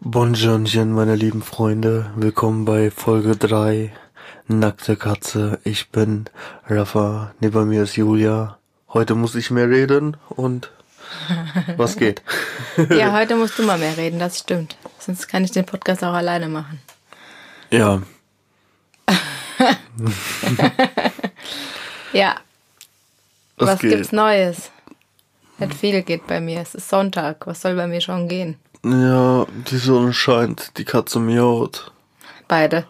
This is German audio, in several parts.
Bonjourchen, meine lieben Freunde. Willkommen bei Folge 3. Nackte Katze. Ich bin Rafa. Neben mir ist Julia. Heute muss ich mehr reden und was geht? Ja, heute musst du mal mehr reden, das stimmt. Sonst kann ich den Podcast auch alleine machen. Ja, Ja, was, was gibt's Neues? Nicht viel geht bei mir. Es ist Sonntag. Was soll bei mir schon gehen? Ja, die Sonne scheint, die Katze miaut. Beide.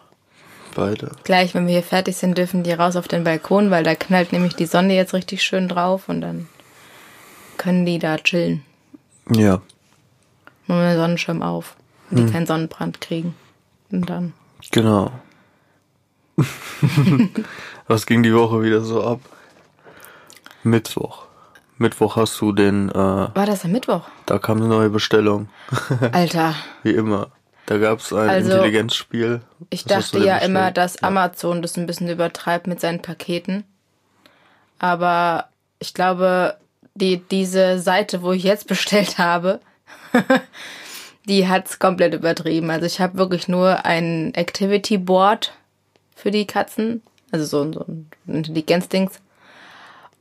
Beide. Gleich, wenn wir hier fertig sind, dürfen die raus auf den Balkon, weil da knallt nämlich die Sonne jetzt richtig schön drauf und dann können die da chillen. Ja, wir den Sonnenschirm auf, die keinen Sonnenbrand kriegen. Und dann. genau. was ging die Woche wieder so ab? Mittwoch. Mittwoch hast du den, äh, War das am Mittwoch? da kam eine neue Bestellung. Alter, Wie immer. Da gab's ein Also, Intelligenzspiel. ich Was dachte ja immer, bestellt? dass Amazon das ein bisschen übertreibt mit seinen Paketen. Aber ich glaube, die, diese Seite, wo ich jetzt bestellt habe, die hat's komplett übertrieben. Also ich habe wirklich nur ein Activity Board für die Katzen, also so, so ein Intelligenzdings.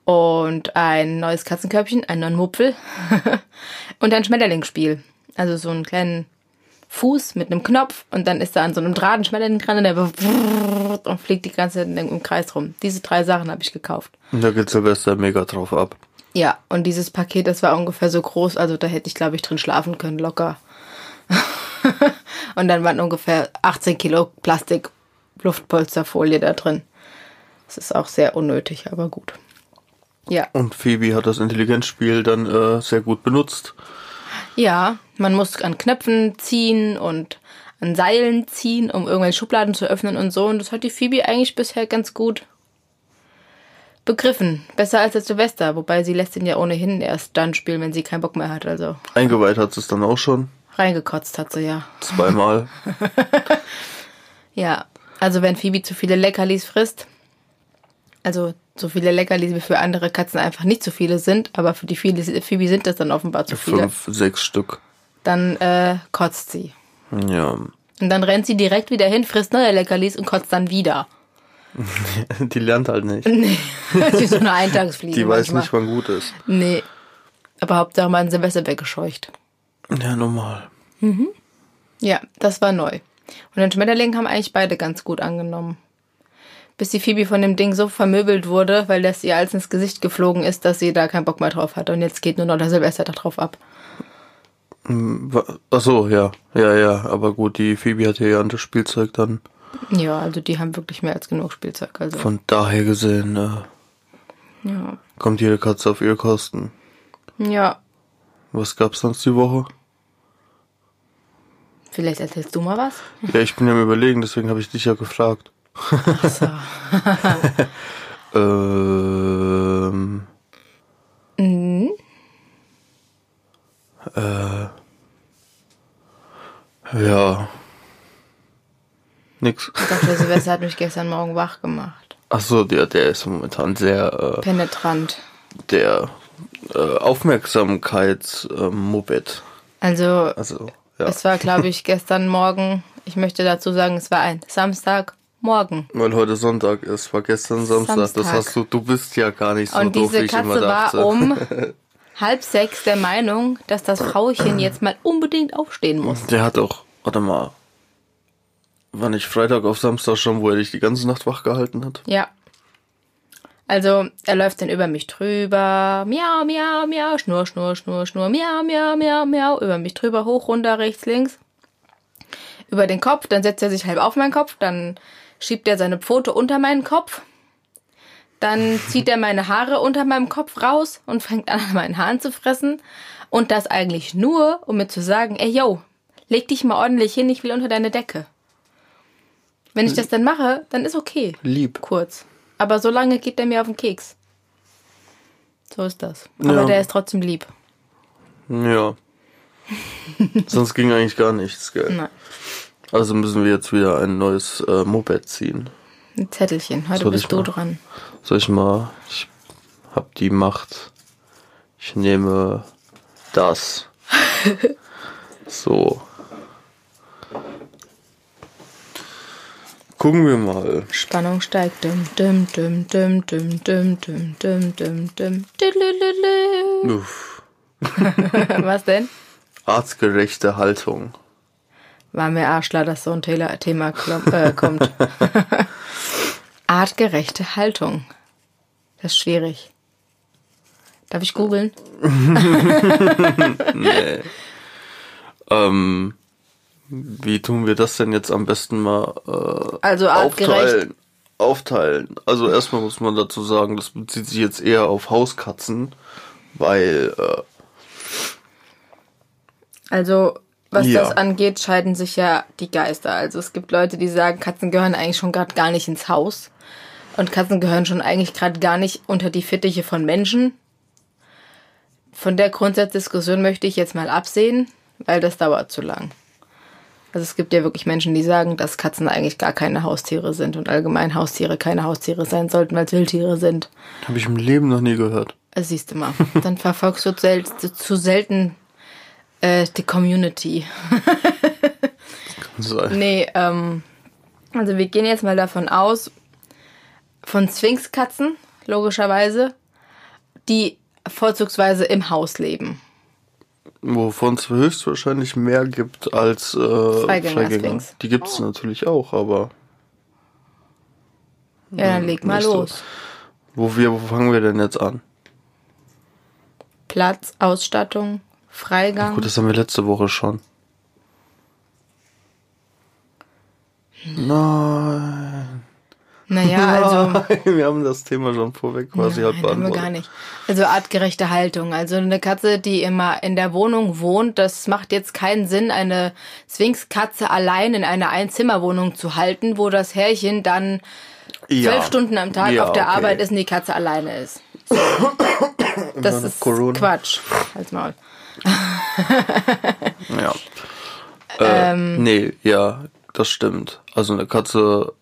Und ein neues Katzenkörbchen, einen neuen Mupfel und ein Schmetterlingsspiel. Also so einen kleinen Fuß mit einem Knopf und dann ist da an so einem Draht ein Schmetterling dran und der und fliegt die ganze Zeit im Kreis rum. Diese drei Sachen habe ich gekauft. Und Da geht Silvester mega drauf ab. Ja, und dieses Paket, das war ungefähr so groß, also da hätte ich, glaube ich, drin schlafen können, locker. und dann waren ungefähr 18 Kilo Plastik Luftpolsterfolie da drin. Das ist auch sehr unnötig, aber gut. Ja, Und Phoebe hat das Intelligenzspiel dann äh, sehr gut benutzt. ja, man muss an Knöpfen ziehen und an Seilen ziehen, um irgendwelche Schubladen zu öffnen und so. Und das hat die Phoebe eigentlich bisher ganz gut begriffen. Besser als der Silvester, wobei sie lässt ihn ja ohnehin erst dann spielen, wenn sie keinen Bock mehr hat. Also Eingeweiht hat sie es dann auch schon. reingekotzt hat sie ja. Zweimal. Ja, also wenn Phoebe zu viele Leckerlis frisst, also so viele Leckerlis wie für andere Katzen einfach nicht zu viele sind, aber für die viele, Phoebe sind das dann offenbar zu viele, Fünf, sechs Stück. dann äh, kotzt sie. Ja. Und dann rennt sie direkt wieder hin, frisst neue Leckerlis und kotzt dann wieder. Die lernt halt nicht. Nee, das ist so eine Eintagsfliege Die weiß manchmal. nicht, wann gut ist. Nee, aber Hauptsache mal ein Silvester weggescheucht. Ja, normal. Ja, das war neu. Und den Schmetterling haben eigentlich beide ganz gut angenommen. Bis die Phoebe von dem Ding so vermöbelt wurde, weil das ihr alles ins Gesicht geflogen ist, dass sie da keinen Bock mehr drauf hat. Und jetzt geht nur noch der Silvester da drauf ab. Wa- Ach so, ja. Ja, ja. Aber gut, die Phoebe hat ja das Spielzeug dann Ja, also die haben wirklich mehr als genug Spielzeug. Also, von daher gesehen, äh, ja. kommt jede Katze auf ihre Kosten. Ja, Was gab's sonst die Woche? vielleicht erzählst du mal was? Ja, ich bin ja am überlegen, deswegen habe ich dich ja gefragt. Ach so. Ähm. Äh. Ja. Nix. Doch, der Silvester hat mich gestern Morgen wach gemacht. Ach so, der, der ist momentan sehr, äh, Penetrant. der äh, Aufmerksamkeits-Moped. Also, Also, ja. es war, glaube ich, gestern Morgen. Ich möchte dazu sagen, es war ein Samstagmorgen. Weil heute Sonntag ist, war gestern Samstag. Das Samstag. hast du, du bist ja gar nicht so Und doof, wie diese ich immer Katze war dachte. um halb sechs der Meinung, dass das Frauchen jetzt mal unbedingt aufstehen muss. Der hat auch, warte mal, war nicht Freitag auf Samstag schon, wo er dich die ganze Nacht wach gehalten hat? Ja. Also, er läuft dann über mich drüber. Miau, miau, miau, schnur, schnur, schnur, schnur, miau, miau, miau, miau. Über mich drüber, hoch, runter, rechts, links. Über den Kopf, dann setzt er sich halb auf meinen Kopf, dann schiebt er seine Pfote unter meinen Kopf. Dann zieht er meine Haare unter meinem Kopf raus und fängt an, an meinen Haaren zu fressen. Und das eigentlich nur, um mir zu sagen, ey, yo, leg dich mal ordentlich hin, ich will unter deine Decke. Wenn ich das dann mache, dann ist okay Lieb. kurz. Aber so lange geht der mir auf den Keks. So ist das. Aber Ja. der ist trotzdem lieb. Ja. Sonst ging eigentlich gar nichts, gell? Nein. Also müssen wir jetzt wieder ein neues äh, Moped ziehen. Ein Zettelchen. Heute Soll bist du mal? dran. Soll ich mal? Ich hab die Macht. Ich nehme das. so. Gucken wir mal. Spannung steigt. Dum, dum, dum, dum, dum, dum, dum, dum, dum, dum. Uff. Was denn? Artgerechte Haltung. War mir arschler, dass so ein Thema, Thema äh, kommt. Artgerechte Haltung. Das ist schwierig. Darf ich googeln? Nee. ähm, wie tun wir das denn jetzt am besten mal äh, Also artgerecht. aufteilen? Aufteilen. Also erstmal muss man dazu sagen, das bezieht sich jetzt eher auf Hauskatzen, weil äh, Also, was Ja. das angeht, scheiden sich ja die Geister. Also es gibt Leute, die sagen, Katzen gehören eigentlich schon gerade gar nicht ins Haus. Und Katzen gehören schon eigentlich gerade gar nicht unter die Fittiche von Menschen. Von der Grundsatzdiskussion möchte ich jetzt mal absehen, weil das dauert zu lang. Also es gibt ja wirklich Menschen, die sagen, dass Katzen eigentlich gar keine Haustiere sind und allgemein Haustiere keine Haustiere sein sollten, weil es Wildtiere sind. habe ich im Leben noch nie gehört. Siehst du mal, dann verfolgst du zu selten äh, die Community. Sein. Nee, ähm, also wir gehen jetzt mal davon aus, von Sphinxkatzen, logischerweise, die vorzugsweise im Haus leben. Wovon es höchstwahrscheinlich mehr gibt als äh, Freigänger-Sphinx. Die gibt es natürlich auch, aber Ja, dann leg mal so. los. wo wir, wo fangen wir denn jetzt an? Platz, Ausstattung, Freigang. Gut, das haben wir letzte Woche schon. Nein. naja, also. Nein, wir haben das Thema schon vorweg quasi Nein, halt haben wir beantwortet. gar nicht. Also artgerechte Haltung. Also eine Katze, die immer in der Wohnung wohnt, das macht jetzt keinen Sinn, eine Sphinxkatze allein in einer Einzimmerwohnung zu halten, wo das Herrchen dann Ja. zwölf Stunden am Tag Ja, auf der okay. Arbeit ist und die Katze alleine ist. So. Das ist Corona. Quatsch. Halt's Maul. Ja. Äh, Ähm. nee, ja, das stimmt. Also eine Katze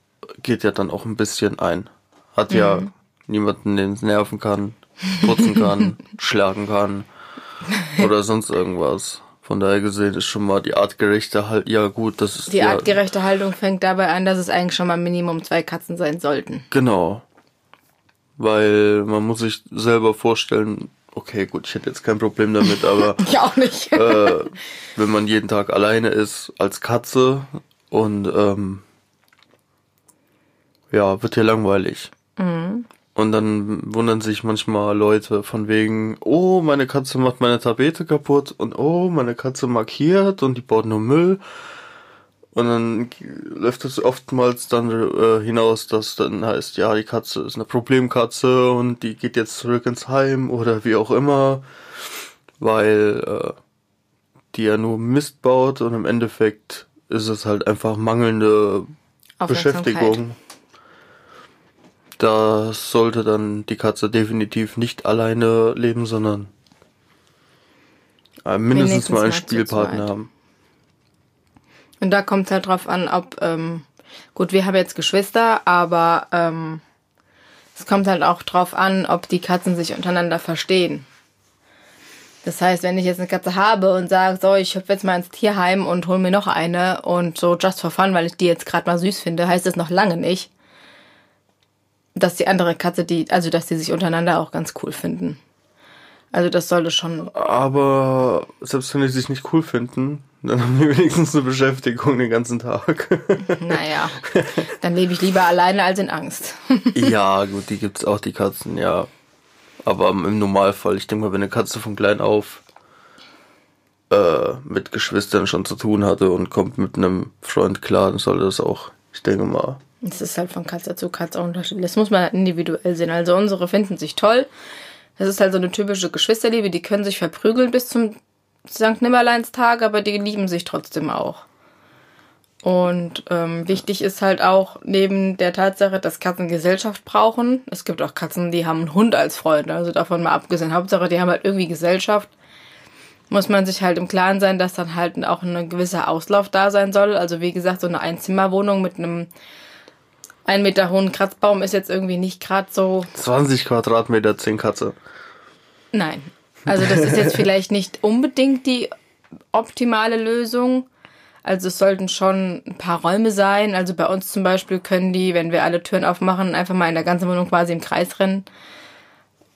geht ja dann auch ein bisschen ein. Hat ja Mhm. niemanden, den es nerven kann, putzen kann, schlagen kann oder sonst irgendwas. Von daher gesehen ist schon mal die artgerechte halt, ja gut, das ist Die ja, artgerechte Haltung fängt dabei an, dass es eigentlich schon mal Minimum zwei Katzen sein sollten. Genau. Weil man muss sich selber vorstellen, okay, gut, ich hätte jetzt kein Problem damit, aber Ich auch nicht. äh, wenn man jeden Tag alleine ist als Katze und ähm, ja, wird ja langweilig. Und dann wundern sich manchmal Leute von wegen, oh, meine Katze macht meine Tapete kaputt und oh, meine Katze markiert und die baut nur Müll. Und dann läuft es oftmals dann äh, hinaus, dass dann heißt, ja, die Katze ist eine Problemkatze und die geht jetzt zurück ins Heim oder wie auch immer, weil äh, die ja nur Mist baut und im Endeffekt ist es halt einfach mangelnde. Beschäftigung. Da sollte dann die Katze definitiv nicht alleine leben, sondern äh, mindestens mal einen Spielpartner haben. Und da kommt halt drauf an, ob, ähm, gut, wir haben jetzt Geschwister, aber ähm, es kommt halt auch drauf an, ob die Katzen sich untereinander verstehen. Das heißt, wenn ich jetzt eine Katze habe und sage, so, ich hüpfe jetzt mal ins Tierheim und hol mir noch eine und so just for fun, weil ich die jetzt gerade mal süß finde, heißt das noch lange nicht, dass die andere Katze die, also dass die sich untereinander auch ganz cool finden. Also das sollte schon Aber selbst wenn die sich nicht cool finden, dann haben die wenigstens eine Beschäftigung den ganzen Tag. Naja, dann lebe ich lieber alleine als in Angst. ja, gut, die gibt's auch, die Katzen, ja. Aber im Normalfall, ich denke mal, wenn eine Katze von klein auf äh, mit Geschwistern schon zu tun hatte und kommt mit einem Freund klar, dann sollte das auch, ich denke mal, Es ist halt von Katze zu Katze unterschiedlich. Das muss man halt individuell sehen. Also unsere finden sich toll. Das ist halt so eine typische Geschwisterliebe. Die können sich verprügeln bis zum St. Nimmerleinstag, aber die lieben sich trotzdem auch. Und ähm, wichtig ist halt auch, neben der Tatsache, dass Katzen Gesellschaft brauchen, es gibt auch Katzen, die haben einen Hund als Freund, also davon mal abgesehen. Hauptsache, die haben halt irgendwie Gesellschaft. Muss man sich halt im Klaren sein, dass dann halt auch ein gewisser Auslauf da sein soll. Also wie gesagt, so eine Einzimmerwohnung mit einem ein Meter hohen Kratzbaum ist jetzt irgendwie nicht gerade so. 20 Quadratmeter, 10 Katze. Nein. Also das ist jetzt vielleicht nicht unbedingt die optimale Lösung, Also es sollten schon ein paar Räume sein. Also bei uns zum Beispiel können die, wenn wir alle Türen aufmachen, einfach mal in der ganzen Wohnung quasi im Kreis rennen.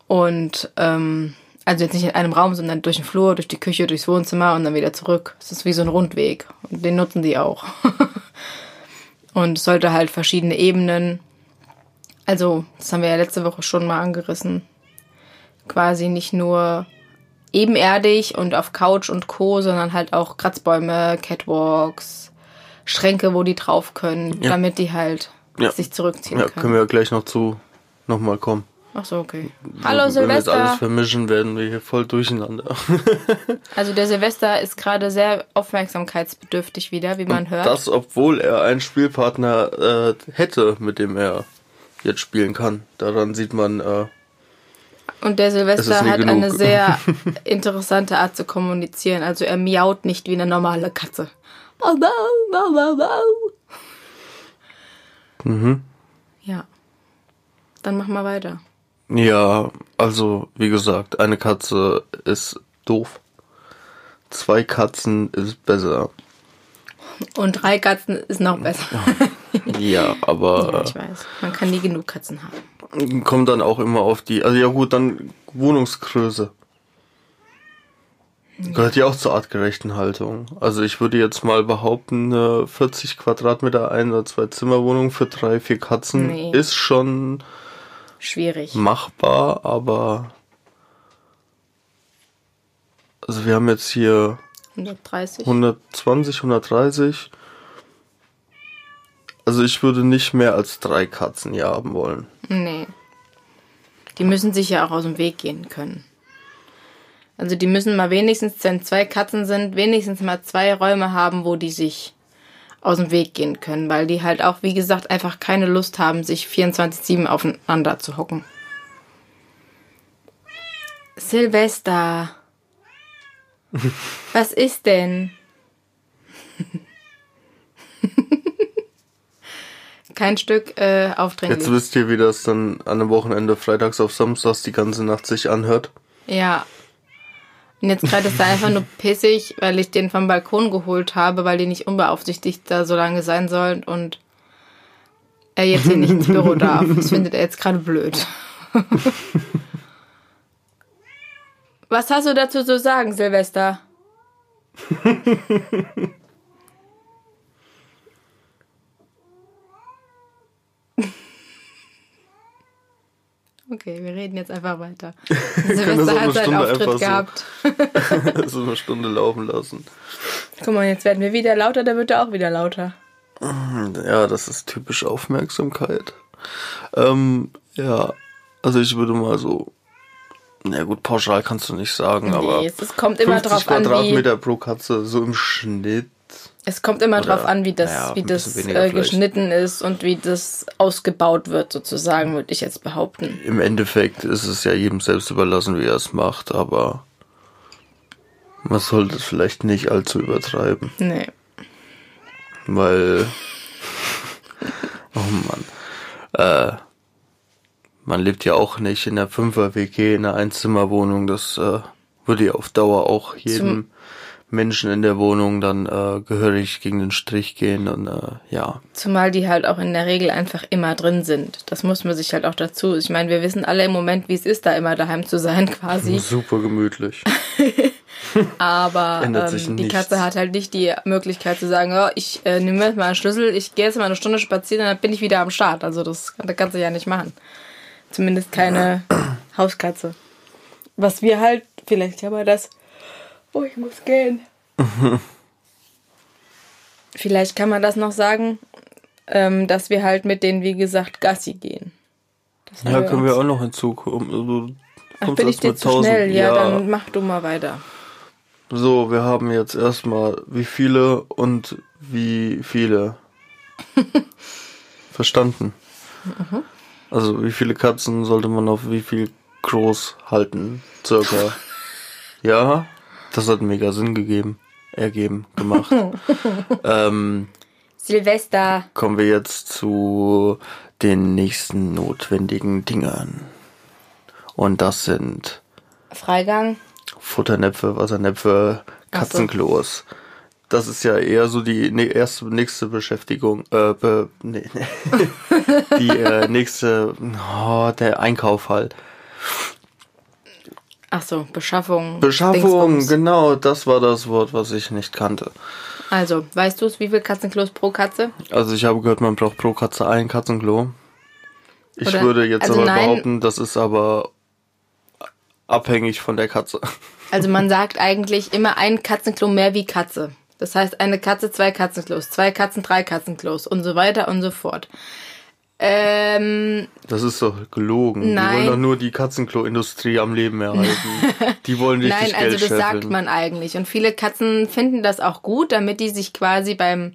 Und ähm, also jetzt nicht in einem Raum, sondern durch den Flur, durch die Küche, durchs Wohnzimmer und dann wieder zurück. Es ist wie so ein Rundweg. Und den nutzen die auch. und es sollte halt verschiedene Ebenen. Also, das haben wir ja letzte Woche schon mal angerissen. Quasi nicht nur ebenerdig und auf Couch und Co., sondern halt auch Kratzbäume, Catwalks, Schränke, wo die drauf können, Ja. damit die halt Ja. sich zurückziehen Ja, können. können wir ja gleich noch zu nochmal kommen. Ach so, okay. Hallo Wenn wir jetzt alles Silvester. vermischen, werden wir hier voll durcheinander. Also der Silvester ist gerade sehr aufmerksamkeitsbedürftig wieder, wie man hört. Das, obwohl er einen Spielpartner äh, hätte, mit dem er jetzt spielen kann. Daran sieht man, äh, Und der Es Silvester hat genug. eine sehr interessante Art zu kommunizieren. Also er miaut nicht wie eine normale Katze. Bau, bau, bau, bau, bau. mhm. Ja. Dann mach mal weiter. ja, also, wie gesagt, eine Katze ist doof. Zwei Katzen ist besser. Und drei Katzen ist noch besser. Ja, Ja, aber ich weiß. Man kann nie genug Katzen haben. Kommt dann auch immer auf die, also ja gut, dann Wohnungsgröße. Gehört ja auch zur artgerechten Haltung. Also ich würde jetzt mal behaupten, eine 40 Quadratmeter ein- oder zwei Zimmerwohnung für drei, vier Katzen Nee. ist schon Schwierig. machbar, aber also wir haben jetzt hier 130. 120, 130. Also ich würde nicht mehr als drei Katzen hier haben wollen. Nee. Die müssen sich ja auch aus dem Weg gehen können. Also die müssen mal wenigstens, wenn zwei Katzen sind, wenigstens mal zwei Räume haben, wo die sich aus dem Weg gehen können, weil die halt auch, wie gesagt, einfach keine Lust haben, sich 24-7 aufeinander zu hocken. Silvester. Was ist denn? Kein Stück äh, aufdringlich. Jetzt wisst ihr, wie das dann an einem Wochenende freitags auf samstags die ganze Nacht sich anhört. Ja. Und jetzt gerade ist er einfach nur pissig, weil ich den vom Balkon geholt habe, weil die nicht unbeaufsichtigt da so lange sein sollen und er jetzt hier nicht ins Büro darf. Das findet er jetzt gerade blöd. Was hast du dazu zu sagen, Silvester? Okay, wir reden jetzt einfach weiter. Silvester eine hat seinen Auftritt einfach so- gehabt. so eine Stunde laufen lassen. Guck mal, jetzt werden wir wieder lauter, dann wird er auch wieder lauter. Ja, das ist typisch Aufmerksamkeit. Ähm, ja, also ich würde mal so, na gut, pauschal kannst du nicht sagen, aber Nee, es, es kommt immer 50 drauf an, wie, Quadratmeter pro Katze, so im Schnitt. Es kommt immer Oder, drauf an, wie das, naja, wie das äh, geschnitten ist und wie das ausgebaut wird, sozusagen, würde ich jetzt behaupten. Im Endeffekt ist es ja jedem selbst überlassen, wie er es macht, aber man sollte es vielleicht nicht allzu übertreiben, Nee. weil, oh Mann, äh, man lebt ja auch nicht in einer Fünfer-WG, in einer Einzimmerwohnung, das äh, würde ja auf Dauer auch jedem Menschen in der Wohnung dann äh, gehörig gegen den Strich gehen und äh, ja, Zumal die halt auch in der Regel einfach immer drin sind. Das muss man sich halt auch dazu. Ich meine, wir wissen alle im Moment, wie es ist, da immer daheim zu sein, quasi. super gemütlich. Aber ähm, die. Katze hat halt nicht die Möglichkeit zu sagen, oh, ich äh, nehme jetzt mal einen Schlüssel, ich gehe jetzt mal eine Stunde spazieren und dann bin ich wieder am Start. Also das, das kannst du ja nicht machen. Zumindest keine Hauskatze. Was wir halt, vielleicht haben wir das. Oh, ich muss gehen. vielleicht kann man das noch sagen, ähm, dass wir halt mit denen, wie gesagt, Gassi gehen. Das Ja, können wir auch noch hinzukommen. Also, Ach, kommst bin ich erst dir zu 1000. schnell? Ja, dann mach du mal weiter. So, wir haben jetzt erstmal wie viele und wie viele. Verstanden. Mhm. Also wie viele Katzen sollte man auf wie viel groß halten? Circa. ja, das hat mega Sinn gegeben. Ergeben, gemacht. ähm, Silvester. kommen wir jetzt zu den nächsten notwendigen Dingern. Und das sind Freigang. Futternäpfe, Wassernäpfe, Ach so. Katzenklos. das ist ja eher so die ne erste nächste Beschäftigung, äh, be, nee, nee. die äh, nächste, oh, der Einkauf halt. Ach so, Beschaffung. Beschaffung, genau, das war das Wort, was ich nicht kannte. Also, weißt du es, wie viel Katzenklos pro Katze? Also ich habe gehört, man braucht pro Katze ein Katzenklo. Ich Oder- würde jetzt also aber nein. behaupten, das ist aber abhängig von der Katze. Also man sagt eigentlich immer ein Katzenklo mehr wie Katze. Das heißt, eine Katze, zwei Katzenklos, zwei Katzen, drei Katzenklos und so weiter und so fort. Ähm, Das ist doch gelogen. Die Nein. wollen doch nur die Katzenklo-Industrie am Leben erhalten. Die wollen richtig nein, also Geld das sagt scheffeln. man eigentlich. Und viele Katzen finden das auch gut, damit die sich quasi beim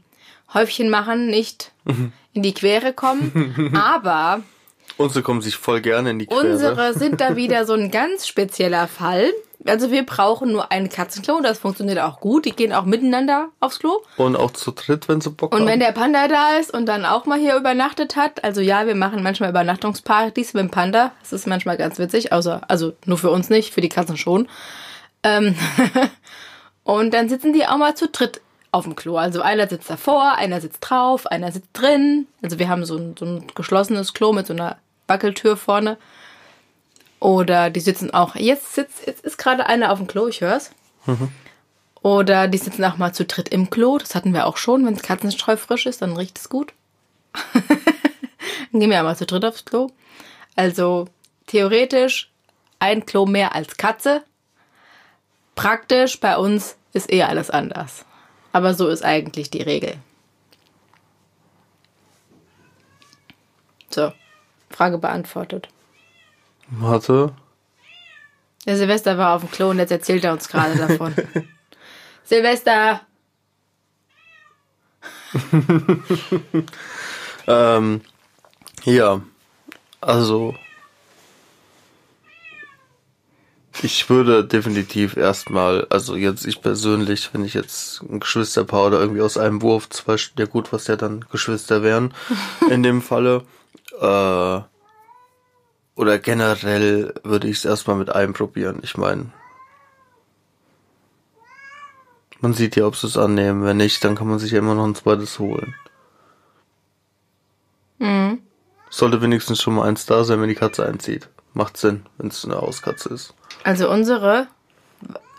Häufchen machen nicht in die Quere kommen. Aber Unsere kommen sich voll gerne in die Quere. unsere sind da wieder so ein ganz spezieller Fall. Also wir brauchen nur ein Katzenklo, das funktioniert auch gut. Die gehen auch miteinander aufs Klo. Und auch zu dritt, wenn sie Bock Und haben. wenn der Panda da ist und dann auch mal hier übernachtet hat, also ja, wir machen manchmal Übernachtungspartys mit dem Panda. Das ist manchmal ganz witzig, außer, also nur für uns nicht, für die Katzen schon. Ähm und dann sitzen die auch mal zu dritt auf dem Klo. Also einer sitzt davor, einer sitzt drauf, einer sitzt drin. Also wir haben so ein, so ein geschlossenes Klo mit so einer Wackeltür vorne. Oder die sitzen auch, jetzt sitzt, jetzt ist gerade einer auf dem Klo, ich hör's. Oder die sitzen auch mal zu dritt im Klo. Das hatten wir auch schon. Wenn das Katzenstreu frisch ist, dann riecht es gut. dann gehen wir einmal zu dritt aufs Klo. Also theoretisch ein Klo mehr als Katze. Praktisch bei uns ist eher alles anders. Aber so ist eigentlich die Regel. So, Frage beantwortet. Warte. Der Silvester war auf dem Klo und jetzt erzählt er uns gerade davon. Silvester! Ähm, ja, also ich würde definitiv erstmal, also jetzt ich persönlich, wenn ich jetzt ein Geschwisterpaar oder irgendwie aus einem Wurf, zwei, St- ja gut, was ja dann Geschwister wären, in dem Falle, äh, oder generell würde ich es erstmal mit einem probieren. Ich meine, man sieht ja, ob sie es annehmen. Wenn nicht, dann kann man sich ja immer noch ein zweites holen. Sollte wenigstens schon mal eins da sein, wenn die Katze einzieht. Macht Sinn, wenn es eine Hauskatze ist. Also unsere,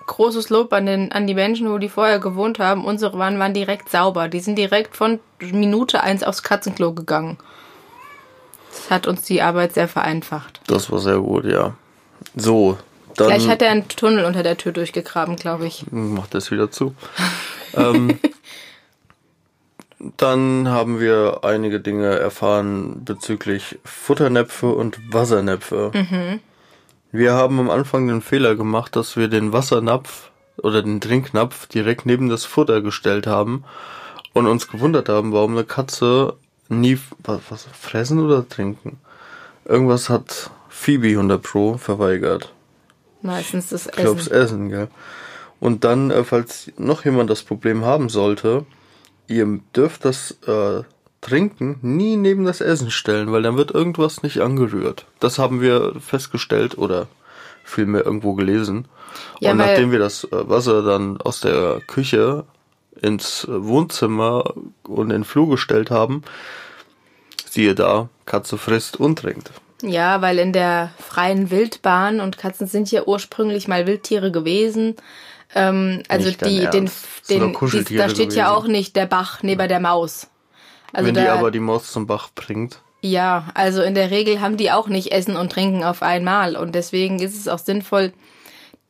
großes Lob an, den, an die Menschen, wo die vorher gewohnt haben, unsere waren, waren direkt sauber. Die sind direkt von Minute eins aufs Katzenklo gegangen. Das hat uns die Arbeit sehr vereinfacht. Das war sehr gut, ja. So, dann Gleich hat er einen Tunnel unter der Tür durchgegraben, glaube ich. macht das wieder zu. ähm, dann haben wir einige Dinge erfahren bezüglich Futternäpfe und Wassernäpfe. Wir haben am Anfang den Fehler gemacht, dass wir den Wassernapf oder den Trinknapf direkt neben das Futter gestellt haben und uns gewundert haben, warum eine Katze nie was, was fressen oder trinken. Irgendwas hat Phoebe 100 Pro verweigert. Meistens das Ich glaub's Essen. Essen, gell. Und dann, äh, falls noch jemand das Problem haben sollte, ihr dürft das äh, Trinken nie neben das Essen stellen, weil dann wird irgendwas nicht angerührt. Das haben wir festgestellt oder vielmehr irgendwo gelesen. Ja, Und nachdem wir das äh, Wasser dann aus der Küche ins Wohnzimmer und in den Flur gestellt haben, siehe da, Katze frisst und trinkt. Ja, weil in der freien Wildbahn und Katzen sind ja ursprünglich mal Wildtiere gewesen. Ähm, also die, den, den, die, da steht ja gewesen. auch nicht der Bach neben der Maus. Also Wenn die da, aber die Maus zum Bach bringt. ja, also in der Regel haben die auch nicht Essen und Trinken auf einmal und deswegen ist es auch sinnvoll,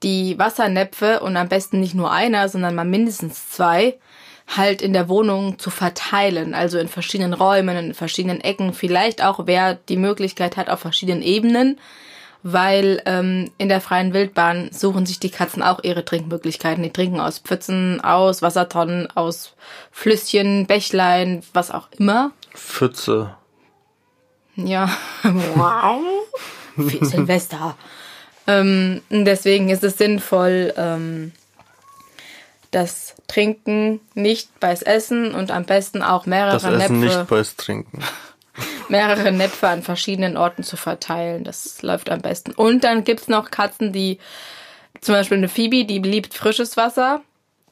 die Wassernäpfe und am besten nicht nur einer, sondern mal mindestens zwei halt in der Wohnung zu verteilen, also in verschiedenen Räumen, in verschiedenen Ecken, vielleicht auch wer die Möglichkeit hat auf verschiedenen Ebenen, weil ähm, in der freien Wildbahn suchen sich die Katzen auch ihre Trinkmöglichkeiten. Die trinken aus Pfützen, aus Wassertonnen, aus Flüsschen, Bächlein, was auch immer. Pfütze. Ja, wow. Silvester. Ähm, deswegen ist es sinnvoll, ähm, das Trinken nicht beis Essen und am besten auch mehrere Das Essen Näpfe, nicht beis Trinken. mehrere Näpfe an verschiedenen Orten zu verteilen. Das läuft am besten. Und dann gibt's noch Katzen, die, zum Beispiel eine Phoebe, die liebt frisches Wasser.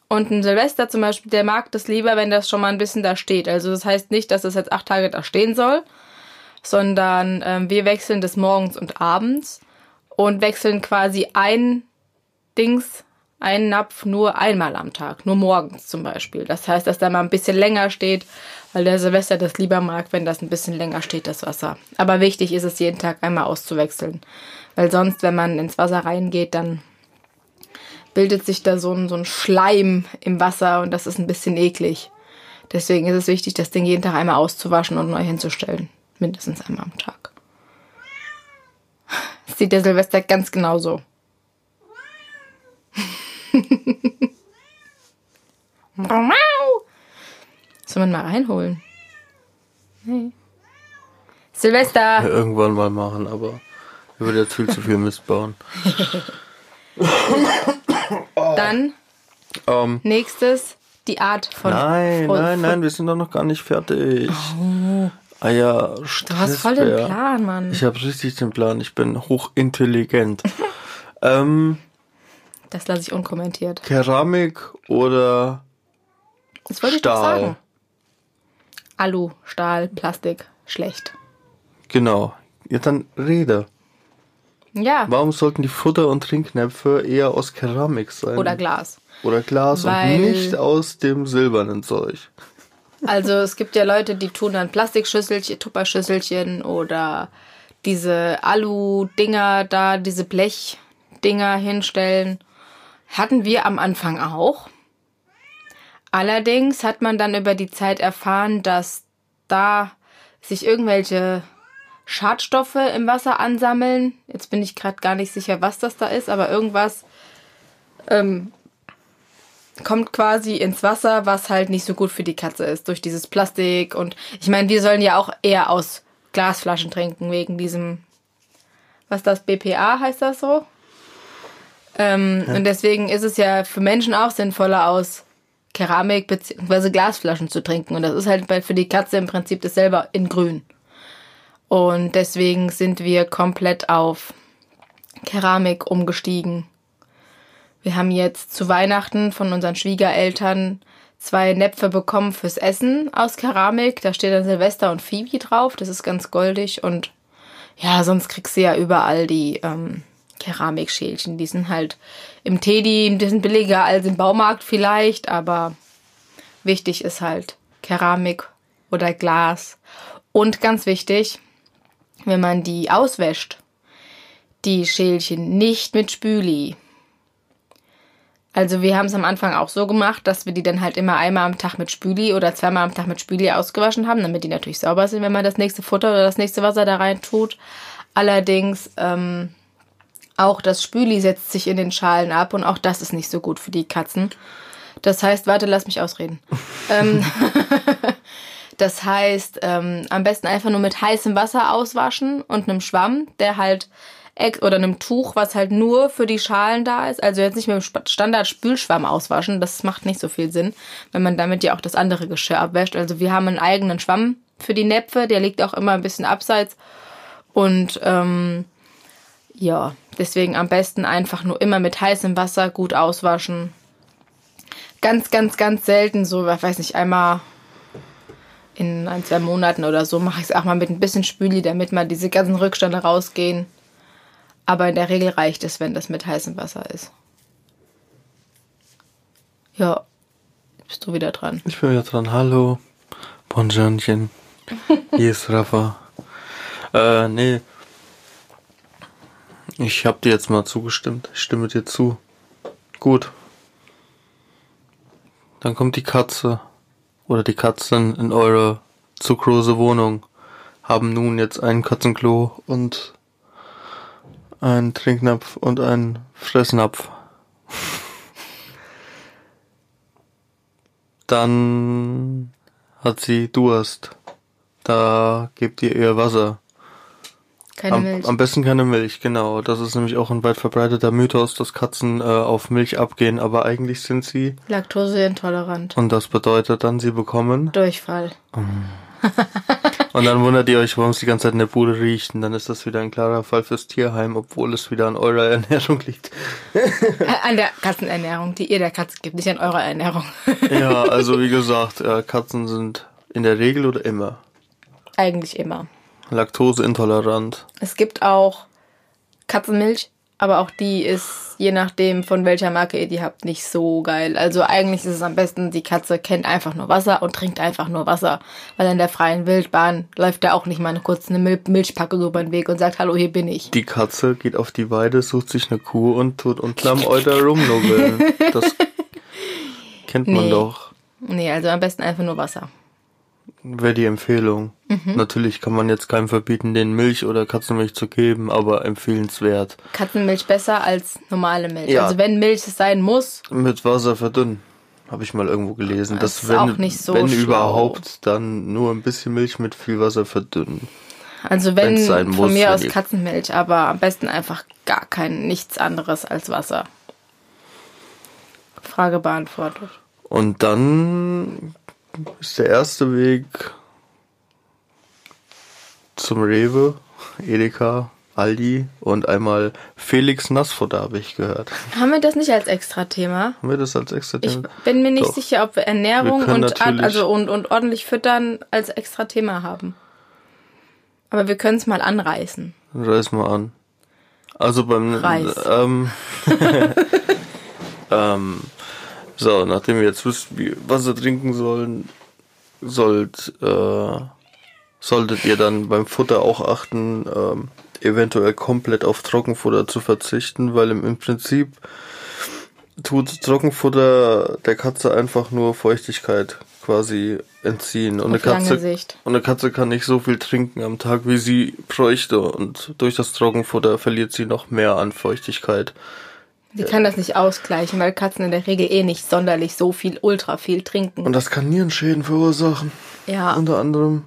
Und ein Silvester zum Beispiel, der mag das lieber, wenn das schon mal ein bisschen da steht. Also das heißt nicht, dass es jetzt acht Tage da stehen soll, sondern ähm, wir wechseln das morgens und abends und wechseln quasi ein Dings, einen Napf nur einmal am Tag, nur morgens zum Beispiel. Das heißt, dass da mal ein bisschen länger steht, weil der Silvester das lieber mag, wenn das ein bisschen länger steht, das Wasser. Aber wichtig ist es, jeden Tag einmal auszuwechseln. Weil sonst, wenn man ins Wasser reingeht, dann bildet sich da so ein, so ein Schleim im Wasser und das ist ein bisschen eklig. Deswegen ist es wichtig, das Ding jeden Tag einmal auszuwaschen und neu hinzustellen. Mindestens einmal am Tag. Das sieht der Silvester ganz genauso. Soll man mal reinholen? Nee. Silvester! Ja, irgendwann mal machen, aber er würde jetzt viel zu viel Mist bauen. Dann Ähm, nächstes die Art von. nein, von- nein, nein, wir sind doch noch gar nicht fertig. Ah ja, Du hast voll den. Plan, Mann. Ich habe richtig den Plan, ich bin hochintelligent. ähm, Das lasse ich unkommentiert. Keramik oder Das wollte ich doch Stahl. sagen. Alu, Stahl, Plastik, schlecht. Genau. Ja, dann rede. Ja, Warum sollten die Futter- und Trinknäpfe eher aus Keramik sein? oder Glas. Oder Glas Weil- und nicht aus dem silbernen Zeug. Also es gibt ja Leute, die tun dann Plastikschüsselchen, Tupperschüsselchen oder diese Alu-Dinger da, diese Blechdinger hinstellen. Hatten wir am Anfang auch. Allerdings hat man dann über die Zeit erfahren, dass da sich irgendwelche Schadstoffe im Wasser ansammeln. Jetzt bin ich gerade gar nicht sicher, was das da ist, aber irgendwas ähm, kommt quasi ins Wasser, was halt nicht so gut für die Katze ist, durch dieses Plastik. Und ich meine, wir sollen ja auch eher aus Glasflaschen trinken, wegen diesem, was das, BPA heißt das so? Ähm, Und deswegen ist es ja für Menschen auch sinnvoller, aus Keramik bzw. Glasflaschen zu trinken. Und das ist halt für die Katze im Prinzip dasselbe in grün. Und deswegen sind wir komplett auf Keramik umgestiegen. Wir haben jetzt zu Weihnachten von unseren Schwiegereltern zwei Näpfe bekommen fürs Essen aus Keramik. Da steht dann Silvester und Phoebe drauf. Das ist ganz goldig. Und ja, sonst kriegst du ja überall die ähm, Keramikschälchen. Die sind halt im Teddy, die sind billiger als im Baumarkt vielleicht, aber wichtig ist halt Keramik oder Glas. Und ganz wichtig, wenn man die auswäscht, die Schälchen nicht mit Spüli. Also wir haben es am Anfang auch so gemacht, dass wir die dann halt immer einmal am Tag mit Spüli oder zweimal am Tag mit Spüli ausgewaschen haben, damit die natürlich sauber sind, wenn man das nächste Futter oder das nächste Wasser da rein tut. Allerdings ähm, auch das Spüli setzt sich in den Schalen ab und auch das ist nicht so gut für die Katzen. Das heißt, warte, lass mich ausreden. ähm, das heißt, ähm, am besten einfach nur mit heißem Wasser auswaschen und einem Schwamm, der halt oder einem Tuch, was halt nur für die Schalen da ist. Also jetzt nicht mit dem Sp- Standard-Spülschwamm auswaschen. Das macht nicht so viel Sinn, wenn man damit ja auch das andere Geschirr abwäscht. Also wir haben einen eigenen Schwamm für die Näpfe. Der liegt auch immer ein bisschen abseits. Und ähm, ja, deswegen am besten einfach nur immer mit heißem Wasser gut auswaschen. Ganz, ganz, ganz selten so, ich weiß nicht, einmal in ein, zwei Monaten oder so mache ich es auch mal mit ein bisschen Spüli, damit mal diese ganzen Rückstände rausgehen. Aber in der Regel reicht es, wenn das mit heißem Wasser ist. Ja, bist du wieder dran. Ich bin wieder dran. Hallo. Bonjourchen. Hier ist Rafa. Äh, nee. Ich hab dir jetzt mal zugestimmt. Ich stimme dir zu. Gut. Dann kommt die Katze oder die Katzen in eure zu große Wohnung. Haben nun jetzt ein Katzenklo und einen Trinknapf und einen Fressnapf. Dann hat sie Durst. Da gebt ihr ihr Wasser. Keine Am, Milch. am besten keine Milch, genau. Das ist nämlich auch ein weit verbreiteter Mythos, dass Katzen äh, auf Milch abgehen, aber eigentlich sind sie, Laktoseintolerant. und das bedeutet dann, sie bekommen Durchfall. Und dann wundert ihr euch, warum es die ganze Zeit in der Bude riecht. Und dann ist das wieder ein klarer Fall fürs Tierheim, obwohl es wieder an eurer Ernährung liegt. An der Katzenernährung, die ihr der Katze gibt, nicht an eurer Ernährung. Ja, also wie gesagt, äh, Katzen sind in der Regel oder immer Eigentlich immer. laktoseintolerant. Es gibt auch Katzenmilch, aber auch die ist, je nachdem von welcher Marke ihr die habt, nicht so geil. Also eigentlich ist es am besten, die Katze kennt einfach nur Wasser und trinkt einfach nur Wasser. Weil in der freien Wildbahn läuft da auch nicht mal eine kurze Mil Milchpacke über den Weg und sagt, hallo, hier bin ich. Die Katze geht auf die Weide, sucht sich eine Kuh und tut unterm Euter rumnubbeln. Das kennt man Nee. doch. Nee, also am besten einfach nur Wasser. Wäre die Empfehlung. Mhm. Natürlich kann man jetzt keinem verbieten, den Milch oder Katzenmilch zu geben, aber empfehlenswert. Katzenmilch besser als normale Milch. Ja. Also wenn Milch es sein muss, Mit Wasser verdünnen. Habe ich mal irgendwo gelesen. Das dass ist wenn, auch nicht so wenn schlau. überhaupt, dann nur ein bisschen Milch mit viel Wasser verdünnen. also wenn Wenn's sein von muss, mir aus Katzenmilch, aber am besten einfach gar kein, nichts anderes als Wasser. Frage beantwortet. Und dann ist der erste Weg zum Rewe, Edeka, Aldi und einmal Felix Nassfutter, habe ich gehört. Haben wir das nicht als extra Thema? Haben wir das als extra Ich bin mir nicht Doch. sicher, ob wir Ernährung Wir und, also und, und ordentlich füttern als extra Thema haben. Aber wir können es mal anreißen. Reiß mal an. Also beim Reis. ähm, ähm, so, nachdem ihr jetzt wisst, wie, was ihr trinken sollen, sollt, äh, solltet ihr dann beim Futter auch achten, ähm, eventuell komplett auf Trockenfutter zu verzichten, weil im, im Prinzip tut Trockenfutter der Katze einfach nur Feuchtigkeit quasi entziehen. Und eine Auf lange Katze, und eine Katze kann nicht so viel trinken am Tag, wie sie bräuchte. Und durch das Trockenfutter verliert sie noch mehr an Feuchtigkeit. Sie kann das nicht ausgleichen, weil Katzen in der Regel eh nicht sonderlich so viel, ultra viel trinken. Und das kann Nierenschäden verursachen. ja, Unter anderem.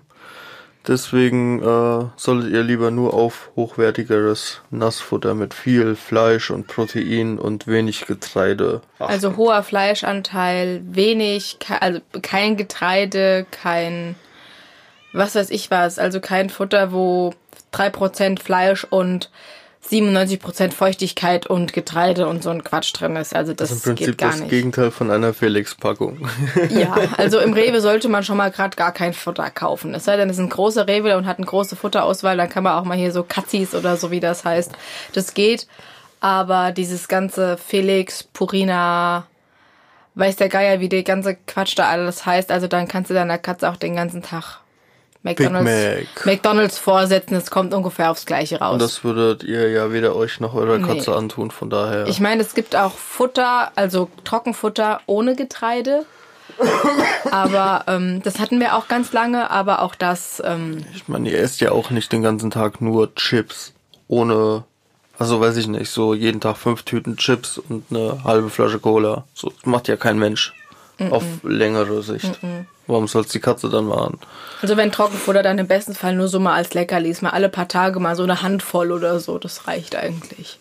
Deswegen äh, solltet ihr lieber nur auf hochwertigeres Nassfutter mit viel Fleisch und Protein und wenig Getreide achten. also hoher Fleischanteil, wenig, also kein Getreide, kein, was weiß ich was, also kein Futter, wo 3% Fleisch und 97% Feuchtigkeit und Getreide und so ein Quatsch drin ist. Also das, ist im Prinzip geht gar das nicht. Gegenteil von einer Felix-Packung. Ja, also im Rewe sollte man schon mal gerade gar kein Futter kaufen. Es sei denn, es ist ein großer Rewe und hat eine große Futterauswahl, dann kann man auch mal hier so Katzis oder so, wie das heißt. Das geht. Aber dieses ganze Felix, Purina, weiß der Geier, wie der ganze Quatsch da alles heißt, also dann kannst du deiner Katze auch den ganzen Tag McDonalds, Mac. McDonalds vorsetzen, es kommt ungefähr aufs Gleiche raus. Und das würdet ihr ja weder euch noch eurer Nee. Katze antun, von daher. Ich meine, es gibt auch Futter, also Trockenfutter ohne Getreide. aber ähm, das hatten wir auch ganz lange, aber auch das, ähm, Ich meine, ihr esst ja auch nicht den ganzen Tag nur Chips ohne, also weiß ich nicht, so jeden Tag fünf Tüten Chips und eine halbe Flasche Cola. So das macht ja kein Mensch auf längere Sicht. Warum soll's die Katze dann machen? also wenn Trockenfutter, dann im besten Fall nur so mal als Leckerlis, mal alle paar Tage mal so eine Handvoll oder so, das reicht eigentlich.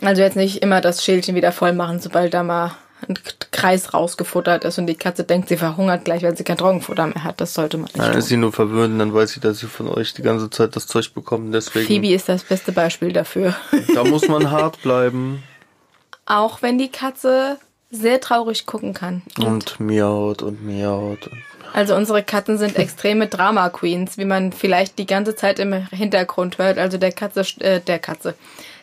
Also jetzt nicht immer das Schälchen wieder voll machen, sobald da mal ein Kreis rausgefuttert ist und die Katze denkt, sie verhungert gleich, weil sie kein Trockenfutter mehr hat. Das sollte man nicht Dann ist sie nur verwöhnt, dann weiß sie, dass sie von euch die ganze Zeit das Zeug bekommen. Deswegen, Phoebe ist das beste Beispiel dafür. da muss man hart bleiben Auch wenn die Katze sehr traurig gucken kann. und miaut und miaut. Und Also unsere Katzen sind extreme Drama Queens, wie man vielleicht die ganze Zeit im Hintergrund hört. Also der Katze, äh, der Katze,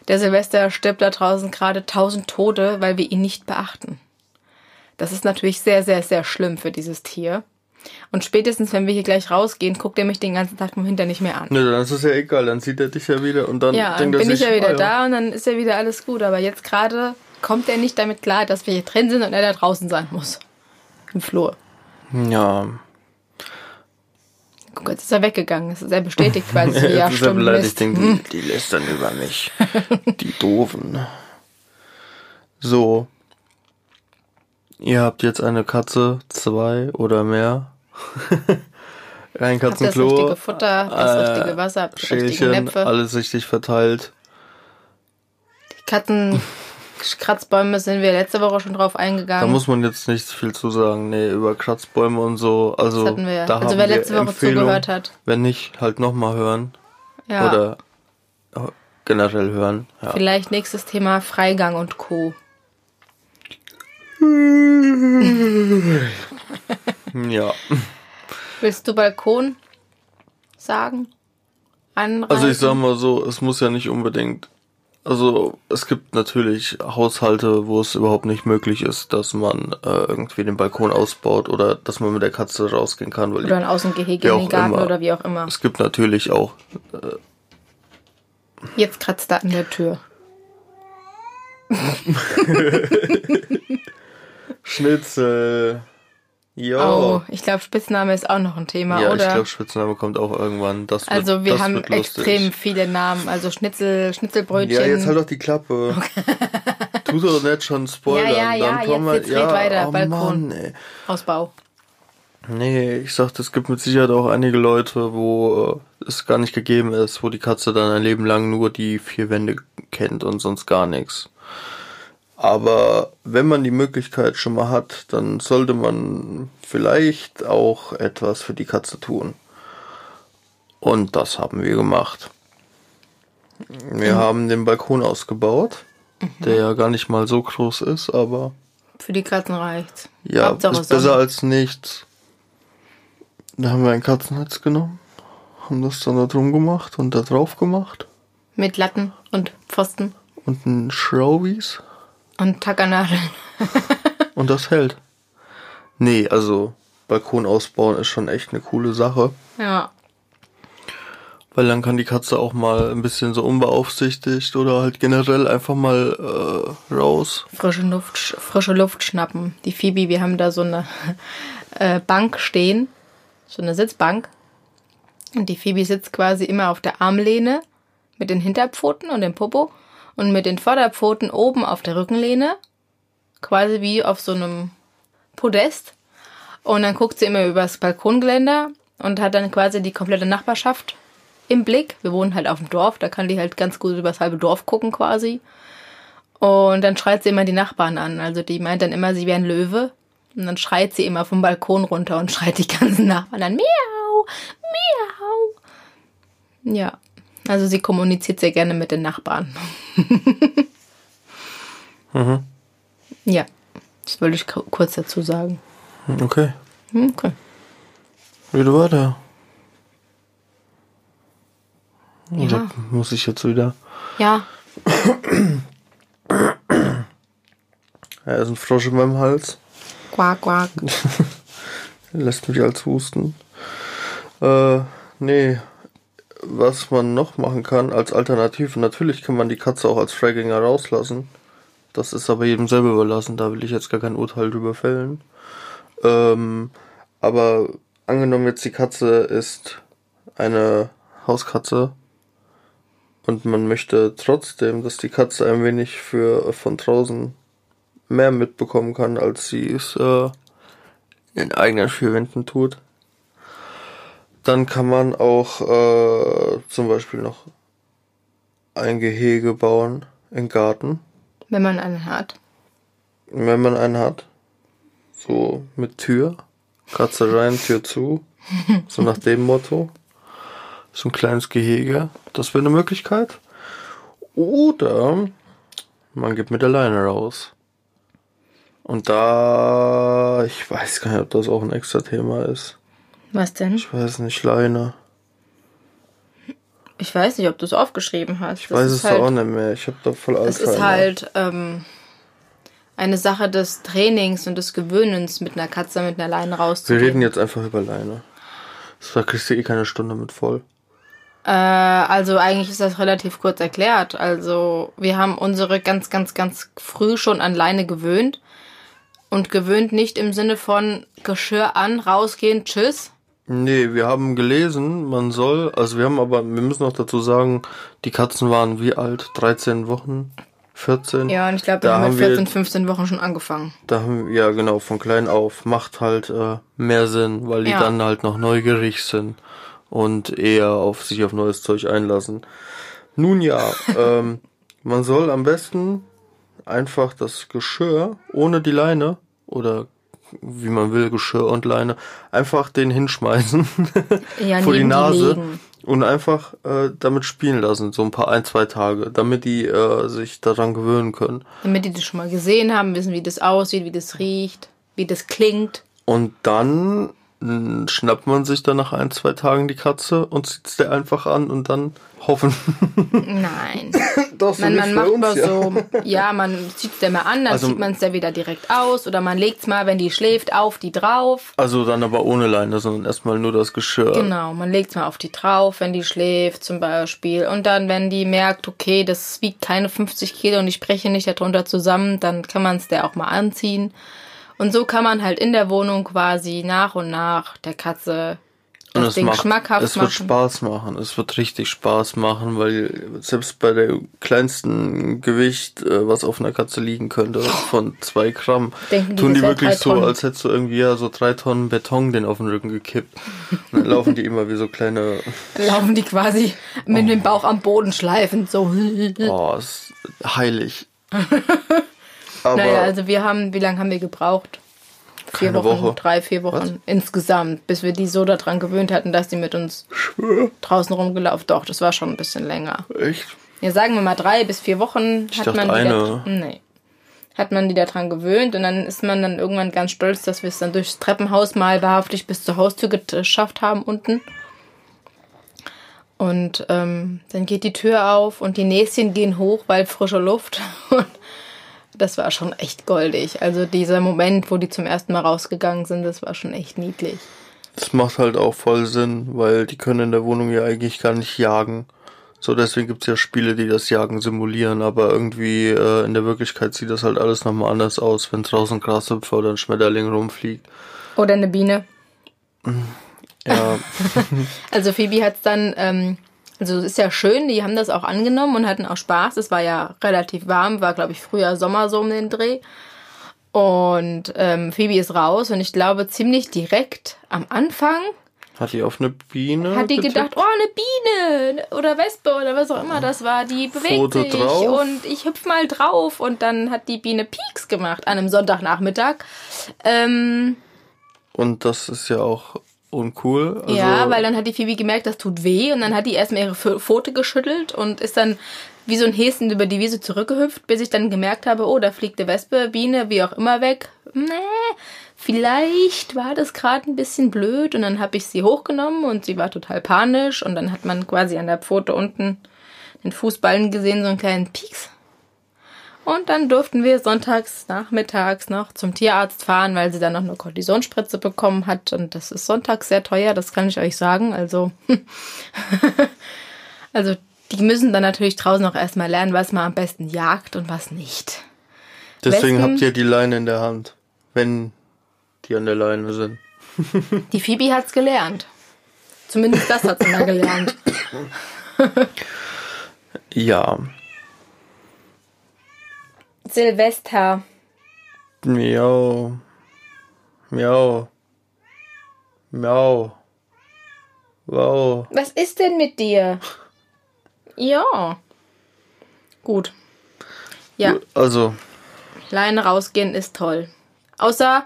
der Silvester stirbt da draußen gerade tausend Tote, weil wir ihn nicht beachten. Das ist natürlich sehr, sehr, sehr schlimm für dieses Tier. Und spätestens, wenn wir hier gleich rausgehen, guckt er mich den ganzen Tag vom Hinter nicht mehr an. Nö, dann ist es ja egal, dann sieht er dich ja wieder und dann Ja, dann denkt er bin ich ja wieder ah, da und dann ist ja wieder alles gut. Aber jetzt gerade kommt er nicht damit klar, dass wir hier drin sind und er da draußen sein muss. Im Flur. Ja, Guck, jetzt ist er weggegangen. Das ist er bestätigt quasi. Jetzt ja, ist er stimmt. beleidigt, Mist. Hm. die, die lästern über mich. Die Doofen. So. Ihr habt jetzt eine Katze, zwei oder mehr. Ein Habt das Katzenklo. richtige Futter, das äh, richtige Wasser, die richtigen Schälchen, Näpfe. alles richtig verteilt. Die Katzen Kratzbäume sind wir letzte Woche schon drauf Da eingegangen. muss man jetzt nicht viel zu sagen. Nee, über Kratzbäume und so. Also, das hatten wir ja. da Also haben wer wir letzte Woche zugehört hat. Wenn nicht, halt nochmal hören. Ja. Oder generell hören. Ja. Vielleicht nächstes Thema Freigang und Co. ja. Willst du Balkon sagen? Anreißen? Also ich sag mal so, es muss ja nicht unbedingt. Also es gibt natürlich Haushalte, wo es überhaupt nicht möglich ist, dass man äh, irgendwie den Balkon ausbaut oder dass man mit der Katze rausgehen kann. Weil Oder ein Außengehege in den Garten immer. oder wie auch immer. es gibt natürlich auch Jetzt kratzt er an der Tür. Schnitzel. Ja. Oh, ich glaube, Spitzname ist auch noch ein Thema, ja, oder? ich glaube, Spitzname kommt auch irgendwann. Das wird, also wir das haben extrem viele Namen. Also Schnitzel, Schnitzelbrötchen. Ja, jetzt halt doch die Klappe. Tu doch nicht schon spoilern. Ja, ja, ja, Dann kommen jetzt- jetzt red weiter, oh Balkon. Mann. Ausbau. Nee, ich sagte, es gibt mit Sicherheit auch einige Leute, wo äh, es gar nicht gegeben ist, wo die Katze dann ein Leben lang nur die vier Wände kennt und sonst gar nichts. Aber wenn man die Möglichkeit schon mal hat, dann sollte man vielleicht auch etwas für die Katze tun. Und das haben wir gemacht. Wir haben den Balkon ausgebaut, der ja gar nicht mal so groß ist, aber Für die Katzen reicht's. ja, Hauptsache ist besser Sonne. als nichts. Da haben wir ein Katzennetz genommen, haben das dann da drum gemacht und da drauf gemacht Mit Latten und Pfosten und ein Schraubies und Tackernadeln. und das hält. Nee, also Balkon ausbauen ist schon echt eine coole Sache, Ja. weil dann kann die Katze auch mal ein bisschen so unbeaufsichtigt oder halt generell einfach mal äh, raus. Frische Luft, frische Luft schnappen. Die Phoebe, wir haben da so eine äh, Bank stehen, so eine Sitzbank. Und die Phoebe sitzt quasi immer auf der Armlehne mit den Hinterpfoten und dem Popo und mit den Vorderpfoten oben auf der Rückenlehne, quasi wie auf so einem Podest. Und dann guckt sie immer übers Balkongeländer und hat dann quasi die komplette Nachbarschaft im Blick. Wir wohnen halt auf dem Dorf, da kann die halt ganz gut übers halbe Dorf gucken quasi. Und dann schreit sie immer die Nachbarn an. Also die meint dann immer, sie wäre ein Löwe. Und dann schreit sie immer vom Balkon runter und schreit die ganzen Nachbarn an. Miau, miau. Ja, also sie kommuniziert sehr gerne mit den Nachbarn. Ja, das wollte ich ku- kurz dazu sagen. Okay, Hm, Okay. wieder weiter. Ja. muss ich jetzt wieder? Ja, Ja, ist ein Frosch in meinem Hals. quack, quack. Lässt mich als husten. Äh, nee. Was man noch machen kann als Alternative, natürlich kann man die Katze auch als Freigänger rauslassen. Das ist aber jedem selber überlassen, da will ich jetzt gar kein Urteil drüber fällen. Ähm, aber angenommen jetzt die Katze ist eine Hauskatze und man möchte trotzdem, dass die Katze ein wenig für von draußen mehr mitbekommen kann, als sie es äh, in eigenen vier tut. Dann kann man auch äh, zum Beispiel noch ein Gehege bauen im Garten, Wenn man einen hat. wenn man einen hat. So mit Tür, Katze rein, Tür zu. So nach dem Motto. So ein kleines Gehege. Das wäre eine Möglichkeit. Oder man geht mit der Leine raus. Und da, ich weiß gar nicht, ob das auch ein extra Thema ist. Was denn? Ich weiß nicht, Leine. Ich weiß nicht, ob du es aufgeschrieben hast. Ich weiß es halt, auch nicht mehr. Ich habe da voll Das Alzheimer. ist halt ähm, eine Sache des Trainings und des Gewöhnens, mit einer Katze mit einer Leine Wir rauszugehen. reden jetzt einfach über Leine. Da kriegst du eh keine Stunde mit voll. Äh, also eigentlich ist das relativ kurz erklärt. Also wir haben unsere ganz, ganz, ganz früh schon an Leine gewöhnt. Und gewöhnt nicht im Sinne von Geschirr an, rausgehen, tschüss. Nee, wir haben gelesen, man soll, also wir haben aber, wir müssen auch dazu sagen, die Katzen waren wie alt? 13 Wochen? 14? Ja, und ich glaube, wir haben mit haben wir- 14, 15 Wochen schon angefangen. Da haben ja genau, von klein auf macht halt äh, mehr Sinn, weil die Ja. dann halt noch neugierig sind und eher auf sich auf neues Zeug einlassen. Nun ja, ähm, man soll am besten einfach das Geschirr ohne die Leine oder wie man will, Geschirr und Leine, einfach den hinschmeißen Ja, vor die die Nase legen. und einfach äh, damit spielen lassen, so ein paar, ein, zwei Tage, damit die äh, sich daran gewöhnen können. Damit die das schon mal gesehen haben, wissen, wie das aussieht, wie das riecht, wie das klingt. Und dann schnappt man sich dann nach ein, zwei Tagen die Katze und zieht's der einfach an und dann hoffen. Nein. Doch, so Man, man macht uns, mal ja. so, ja, man zieht es der mal an, dann Also- zieht man es der wieder direkt aus oder man legt es mal, wenn die schläft, auf die drauf. Also dann aber ohne Leine, sondern erstmal nur das Geschirr. Genau, man legt es mal auf die drauf, wenn die schläft zum Beispiel. Und dann, wenn die merkt, okay, das wiegt keine 50 Kilo und ich spreche nicht darunter zusammen, dann kann man es der auch mal anziehen. Und so kann man halt in der Wohnung quasi nach und nach der Katze Und das es Ding macht, schmackhaft es wird machen. Spaß machen. Es wird richtig Spaß machen, weil selbst bei der kleinsten Gewicht, äh, was auf einer Katze liegen könnte, von zwei Gramm, Denken die, tun die das wär wirklich so, Tonnen. als hättest du irgendwie ja so drei Tonnen Beton den auf den Rücken gekippt. Und dann laufen die immer wie so kleine, Laufen die quasi mit dem Bauch am Boden schleifend, so. oh, ist heilig. Aber Naja, also wir haben, wie lange haben wir gebraucht? Vier Wochen, Woche. drei, vier Wochen insgesamt, bis wir die so daran gewöhnt hatten, dass die mit uns draußen rumgelaufen. Doch, das war schon ein bisschen länger. echt, Ja, sagen wir mal drei bis vier Wochen hat dachte man die eine. Da, nee. Hat man die daran gewöhnt und dann ist man dann irgendwann ganz stolz, dass wir es dann durchs Treppenhaus mal wahrhaftig bis zur Haustür geschafft haben unten. Und ähm, dann geht die Tür auf und die Näschen gehen hoch, weil frische Luft. Und das war schon echt goldig. Also dieser Moment, wo die zum ersten Mal rausgegangen sind, das war schon echt niedlich. das macht halt auch voll Sinn, weil die können in der Wohnung ja eigentlich gar nicht jagen. So, deswegen gibt's ja Spiele, die das Jagen simulieren, aber irgendwie äh, in der Wirklichkeit sieht das halt alles nochmal anders aus, wenn draußen Grashüpfer oder ein Schmetterling rumfliegt. Oder eine Biene. Ja, Also Phoebe hat es dann, ähm, also es ist ja schön, die haben das auch angenommen und hatten auch Spaß. Es war ja relativ warm, war glaube ich früher Sommer so um den Dreh. Und ähm, Phoebe ist raus und ich glaube ziemlich direkt am Anfang hat die auf eine Biene hat die getippt? gedacht, oh eine Biene oder Wespe oder was auch immer das war, die bewegt Foto sich drauf. und ich hüpf mal drauf und dann hat die Biene Pieks gemacht an einem Sonntagnachmittag. Ähm, Und das ist ja auch uncool. Also, ja, weil dann hat die Phoebe gemerkt, das tut weh und dann hat die erstmal ihre Pf- Pfote geschüttelt und ist dann wie so ein Häschen über die Wiese zurückgehüpft, bis ich dann gemerkt habe, oh, da fliegt eine Wespe, Biene, wie auch immer weg. Nee, vielleicht war das gerade ein bisschen blöd und dann habe ich sie hochgenommen und sie war total panisch und dann hat man quasi an der Pfote unten den Fußballen gesehen, so einen kleinen Pieks. Und dann durften wir sonntags nachmittags noch zum Tierarzt fahren, weil sie dann noch eine Kortisonspritze bekommen hat. Und das ist sonntags sehr teuer, das kann ich euch sagen. Also, also die müssen dann natürlich draußen auch erstmal lernen, was man am besten jagt und was nicht. deswegen Wespen- habt ihr die Leine in der Hand, wenn die an der Leine sind. Die Phoebe hat's gelernt. Zumindest das hat sie mal gelernt. Ja, Silvester. miau, miau, miau, wow. Was ist denn mit dir? Ja. Gut. Ja. Also, Leine rausgehen ist toll. Außer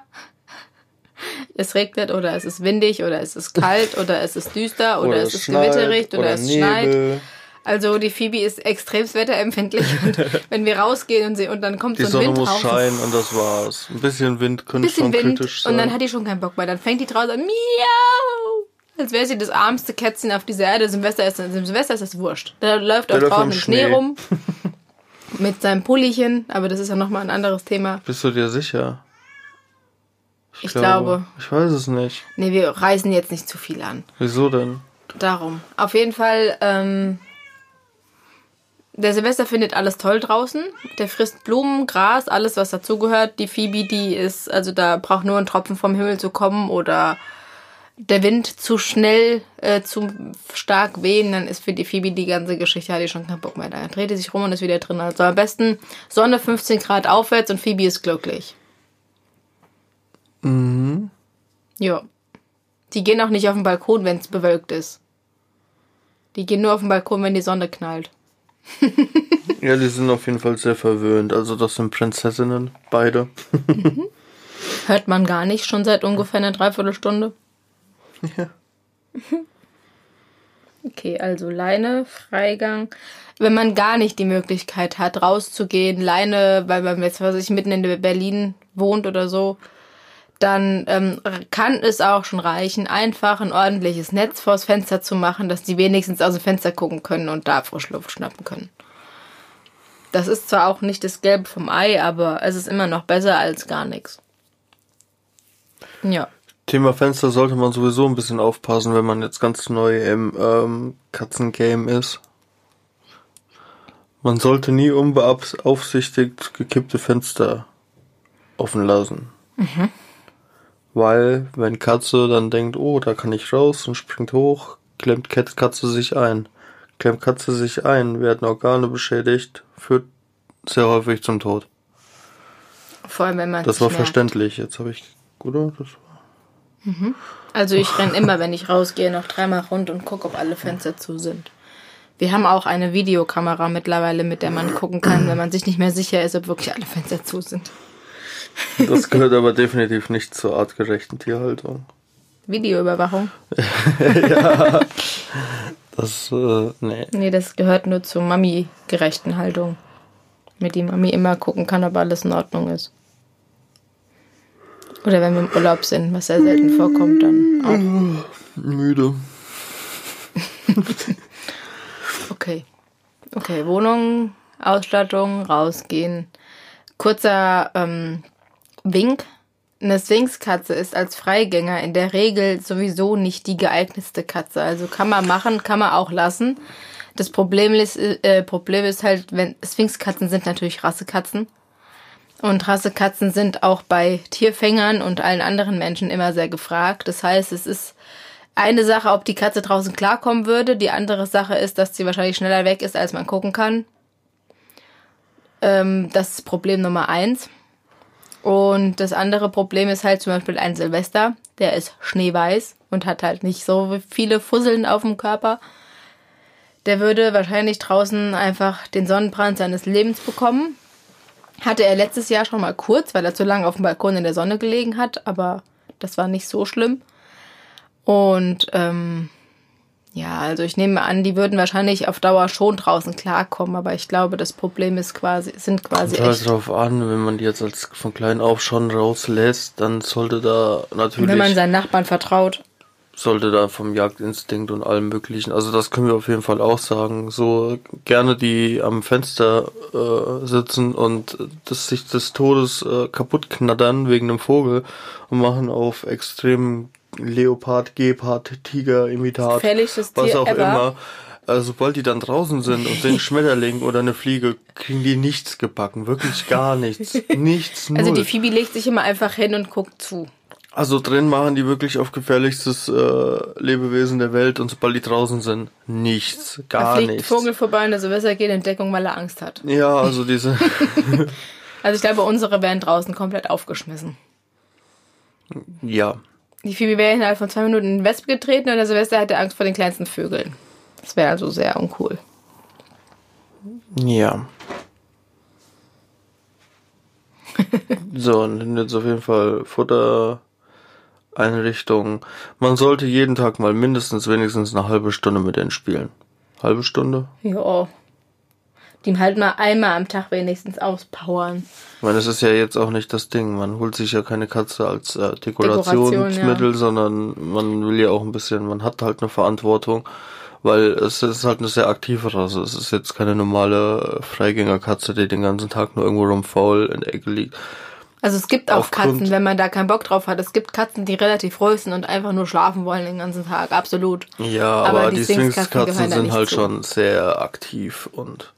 es regnet oder es ist windig oder es ist kalt oder es ist düster oder, es ist gewitterig oder, es schneit. Also die Phoebe ist extremst wetterempfindlich und wenn wir rausgehen und, sie, und dann kommt Die so ein Sonne Wind muss scheinen und das war's. Ein bisschen Wind könnte bisschen schon Wind kritisch sein. und dann hat die schon keinen Bock mehr. Dann fängt die draußen an, miau, als wäre sie das armste Kätzchen auf dieser Erde. Silvester ist, Silvester ist das wurscht. Da läuft auch draußen im Schnee rum mit seinem Pullichen, aber das ist ja nochmal ein anderes Thema. Bist du dir sicher? Ich glaube. Ich weiß es nicht. Nee, wir reißen jetzt nicht zu viel an. Wieso denn? Darum. Auf jeden Fall, ähm, der Silvester findet alles toll draußen. Der frisst Blumen, Gras, alles, was dazugehört. Die Phoebe, die ist, also da braucht nur ein Tropfen vom Himmel zu kommen oder der Wind zu schnell, äh, zu stark wehen, dann ist für die Phoebe die ganze Geschichte, hat die schon keinen Bock mehr. Da dreht die sich rum und ist wieder drin. Also am besten Sonne 15 Grad aufwärts und Phoebe ist glücklich. Mhm. Ja. Die gehen auch nicht auf den Balkon, wenn es bewölkt ist. Die gehen nur auf den Balkon, wenn die Sonne knallt. Ja, die sind auf jeden Fall sehr verwöhnt. Also das sind Prinzessinnen, beide. Hört man gar nicht, schon seit ungefähr einer Dreiviertelstunde. Ja. Okay, also Leine, Freigang. Wenn man gar nicht die Möglichkeit hat, rauszugehen, Leine, weil man jetzt, was ich mitten in Berlin wohnt oder so, dann ähm, kann es auch schon reichen, einfach ein ordentliches Netz vors Fenster zu machen, dass die wenigstens aus dem Fenster gucken können und da Frischluft schnappen können. Das ist zwar auch nicht das Gelbe vom Ei, aber es ist immer noch besser als gar nichts. Ja. Thema Fenster sollte man sowieso ein bisschen aufpassen, wenn man jetzt ganz neu im ähm, Katzengame ist. Man sollte nie unbeaufsichtigt gekippte Fenster offen lassen. Mhm. Weil, wenn Katze dann denkt, oh, da kann ich raus und springt hoch, klemmt Katze sich ein. Klemmt Katze sich ein, werden Organe beschädigt, führt sehr häufig zum Tod. Vor allem, wenn man Das war merkt. verständlich. Jetzt habe ich, oder? Das war Mhm. Also ich renne immer, wenn ich rausgehe, noch dreimal rund und gucke, ob alle Fenster zu sind. Wir haben auch eine Videokamera mittlerweile, mit der man gucken kann, wenn man sich nicht mehr sicher ist, ob wirklich alle Fenster zu sind. Das gehört aber definitiv nicht zur artgerechten Tierhaltung. Videoüberwachung? ja. Das, äh, nee. Nee, das gehört nur zur Mami-gerechten Haltung. Mit die Mami immer gucken kann, ob alles in Ordnung ist. Oder wenn wir im Urlaub sind, was sehr selten vorkommt, dann auch. Müde. okay. Okay, Wohnung, Ausstattung, rausgehen. Kurzer ähm, Wink. Eine Sphinxkatze ist als Freigänger in der Regel sowieso nicht die geeignetste Katze. Also kann man machen, kann man auch lassen. Das Problem ist, äh, Problem ist halt, wenn Sphinxkatzen sind natürlich Rassekatzen. Und Rassekatzen sind auch bei Tierfängern und allen anderen Menschen immer sehr gefragt. Das heißt, es ist eine Sache, ob die Katze draußen klarkommen würde. Die andere Sache ist, dass sie wahrscheinlich schneller weg ist, als man gucken kann. Ähm, das ist Problem Nummer eins. Und das andere Problem ist halt zum Beispiel ein Silvester. Der ist schneeweiß und hat halt nicht so viele Fusseln auf dem Körper. Der würde wahrscheinlich draußen einfach den Sonnenbrand seines Lebens bekommen. Hatte er letztes Jahr schon mal kurz, weil er zu lange auf dem Balkon in der Sonne gelegen hat, aber das war nicht so schlimm. Und ähm, ja, also ich nehme an, die würden wahrscheinlich auf Dauer schon draußen klarkommen, aber ich glaube, das Problem ist quasi, sind quasi. Kommt halt drauf an, wenn man die jetzt als von klein auf schon rauslässt, dann sollte da natürlich. Wenn man seinen Nachbarn vertraut sollte da vom Jagdinstinkt und allem möglichen. Also das können wir auf jeden Fall auch sagen. So gerne die am Fenster äh, sitzen und das sich des Todes äh, kaputt knattern wegen einem Vogel und machen auf extrem Leopard, Gepard, Tiger, Imitat, was auch ever. immer. Also sobald die dann draußen sind und den Schmetterling oder eine Fliege, kriegen die nichts gebacken. Wirklich gar nichts. Nichts. Null. Also die Phoebe legt sich immer einfach hin und guckt zu. Also drin machen die wirklich auf gefährlichstes äh, Lebewesen der Welt und sobald die draußen sind, nichts, gar da fliegt nichts. Vogel vorbei und der Silvester geht in Deckung, weil er Angst hat. Ja, also diese. also ich glaube, unsere wären draußen komplett aufgeschmissen. Ja. Die Phoebe wäre innerhalb von zwei Minuten in den Wespe getreten und der Silvester hätte Angst vor den kleinsten Vögeln. Das wäre also sehr uncool. Ja. so, und jetzt auf jeden Fall Futter Einrichtung. Man sollte jeden Tag mal mindestens wenigstens eine halbe Stunde mit denen spielen. Halbe Stunde? Ja. Die halt mal einmal am Tag wenigstens auspowern. Ich meine, das ist ja jetzt auch nicht das Ding. Man holt sich ja keine Katze als äh, Dekorationsmittel, Dekoration, ja. sondern man will ja auch ein bisschen, man hat halt eine Verantwortung, weil es ist halt eine sehr aktive Rasse. Es ist jetzt keine normale Freigängerkatze, die den ganzen Tag nur irgendwo rumfaul in der Ecke liegt. Also es gibt auch Aufgrund Katzen, wenn man da keinen Bock drauf hat. Es gibt Katzen, die relativ ruhig sind und einfach nur schlafen wollen den ganzen Tag. Absolut. Ja, aber, aber die, die Sphinx-Katzen sind halt zu. schon sehr aktiv und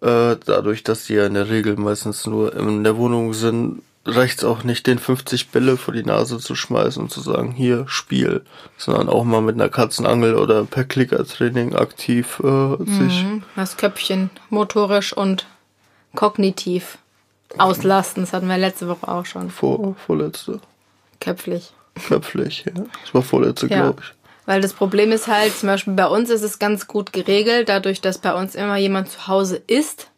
äh, dadurch, dass die ja in der Regel meistens nur in der Wohnung sind, reicht es auch nicht, den 50 Bälle vor die Nase zu schmeißen und zu sagen, hier, Spiel, sondern auch mal mit einer Katzenangel oder per Klickertraining aktiv äh, sich. Mhm, das Köpfchen motorisch und kognitiv Auslasten, das hatten wir letzte Woche auch schon. Vor, vorletzte. Köpflich. Köpflich, ja. Das war vorletzte, ja. glaube ich. Weil das Problem ist halt, zum Beispiel bei uns ist es ganz gut geregelt, dadurch, dass bei uns immer jemand zu Hause ist.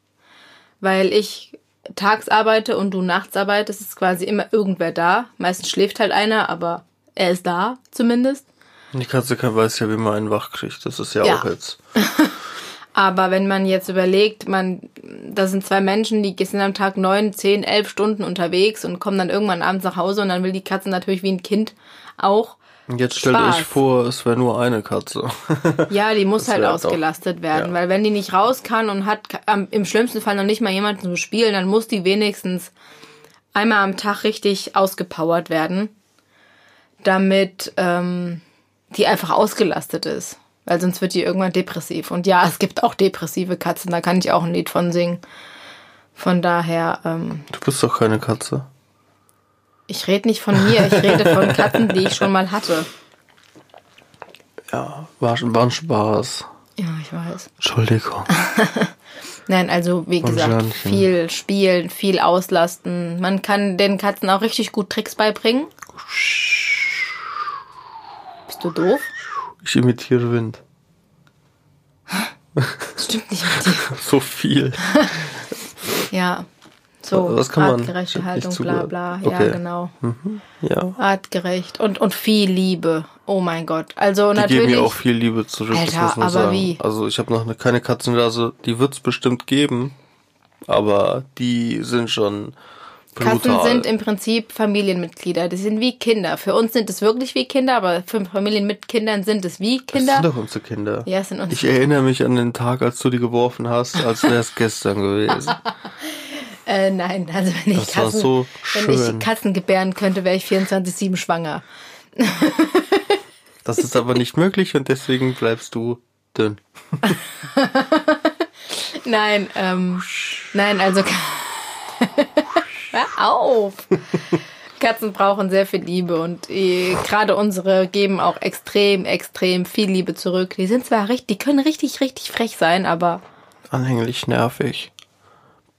Weil ich tags arbeite und du nachts arbeitest, ist quasi immer irgendwer da. Meistens schläft halt einer, aber er ist da zumindest. Die Katze kann, weiß ja, wie man einen wach kriegt. Das ist ja, Ja. auch jetzt. Aber wenn man jetzt überlegt, man, da sind zwei Menschen, die sind am Tag neun, zehn, elf Stunden unterwegs und kommen dann irgendwann abends nach Hause und dann will die Katze natürlich wie ein Kind auch. Jetzt stellt Spaß. euch vor, es wäre nur eine Katze. Ja, die muss Das halt ausgelastet werden, ja. weil wenn die nicht raus kann und hat im schlimmsten Fall noch nicht mal jemanden zu spielen, dann muss die wenigstens einmal am Tag richtig ausgepowert werden, damit ähm, die einfach ausgelastet ist. Weil sonst wird die irgendwann depressiv. Und ja, es gibt auch depressive Katzen, da kann ich auch ein Lied von singen. Von daher, ähm, Du bist doch keine Katze. Ich rede nicht von mir, ich rede von Katzen, die ich schon mal hatte. Ja, war, war ein Spaß. Ja, ich weiß. Entschuldigung. Nein, also wie Und gesagt, viel spielen, viel auslasten. Man kann den Katzen auch richtig gut Tricks beibringen. Bist du doof? Ich imitiere Wind. Das stimmt nicht mit dir. So viel. Ja. So, Was kann man? Artgerechte nicht Haltung, bla bla. Okay. Ja, genau. Ja. Artgerecht. Und, und viel Liebe. Oh mein Gott. Also Die natürlich. geben mir auch viel Liebe zurück, das Alter, muss man aber sagen. wie? Also ich habe noch eine, keine Katzenrase, die wird's bestimmt geben, aber die sind schon brutal. Katzen sind im Prinzip Familienmitglieder. Die sind wie Kinder. Für uns sind es wirklich wie Kinder, aber für Familien mit Kindern sind es wie das Kinder. sind doch unsere Kinder. Ja, es sind unsere Ich erinnere mich an den Tag, als du die geworfen hast, als wäre es gestern gewesen. Äh, nein, also wenn ich Katzen, so wenn ich. Katzen gebären könnte, wäre ich 24-7 schwanger. Das ist aber nicht möglich und deswegen bleibst du dünn. Nein, ähm, nein, also hör auf. Katzen brauchen sehr viel Liebe und äh, gerade unsere geben auch extrem, extrem viel Liebe zurück. Die sind zwar richtig, die können richtig, richtig frech sein, aber Anhänglich, nervig.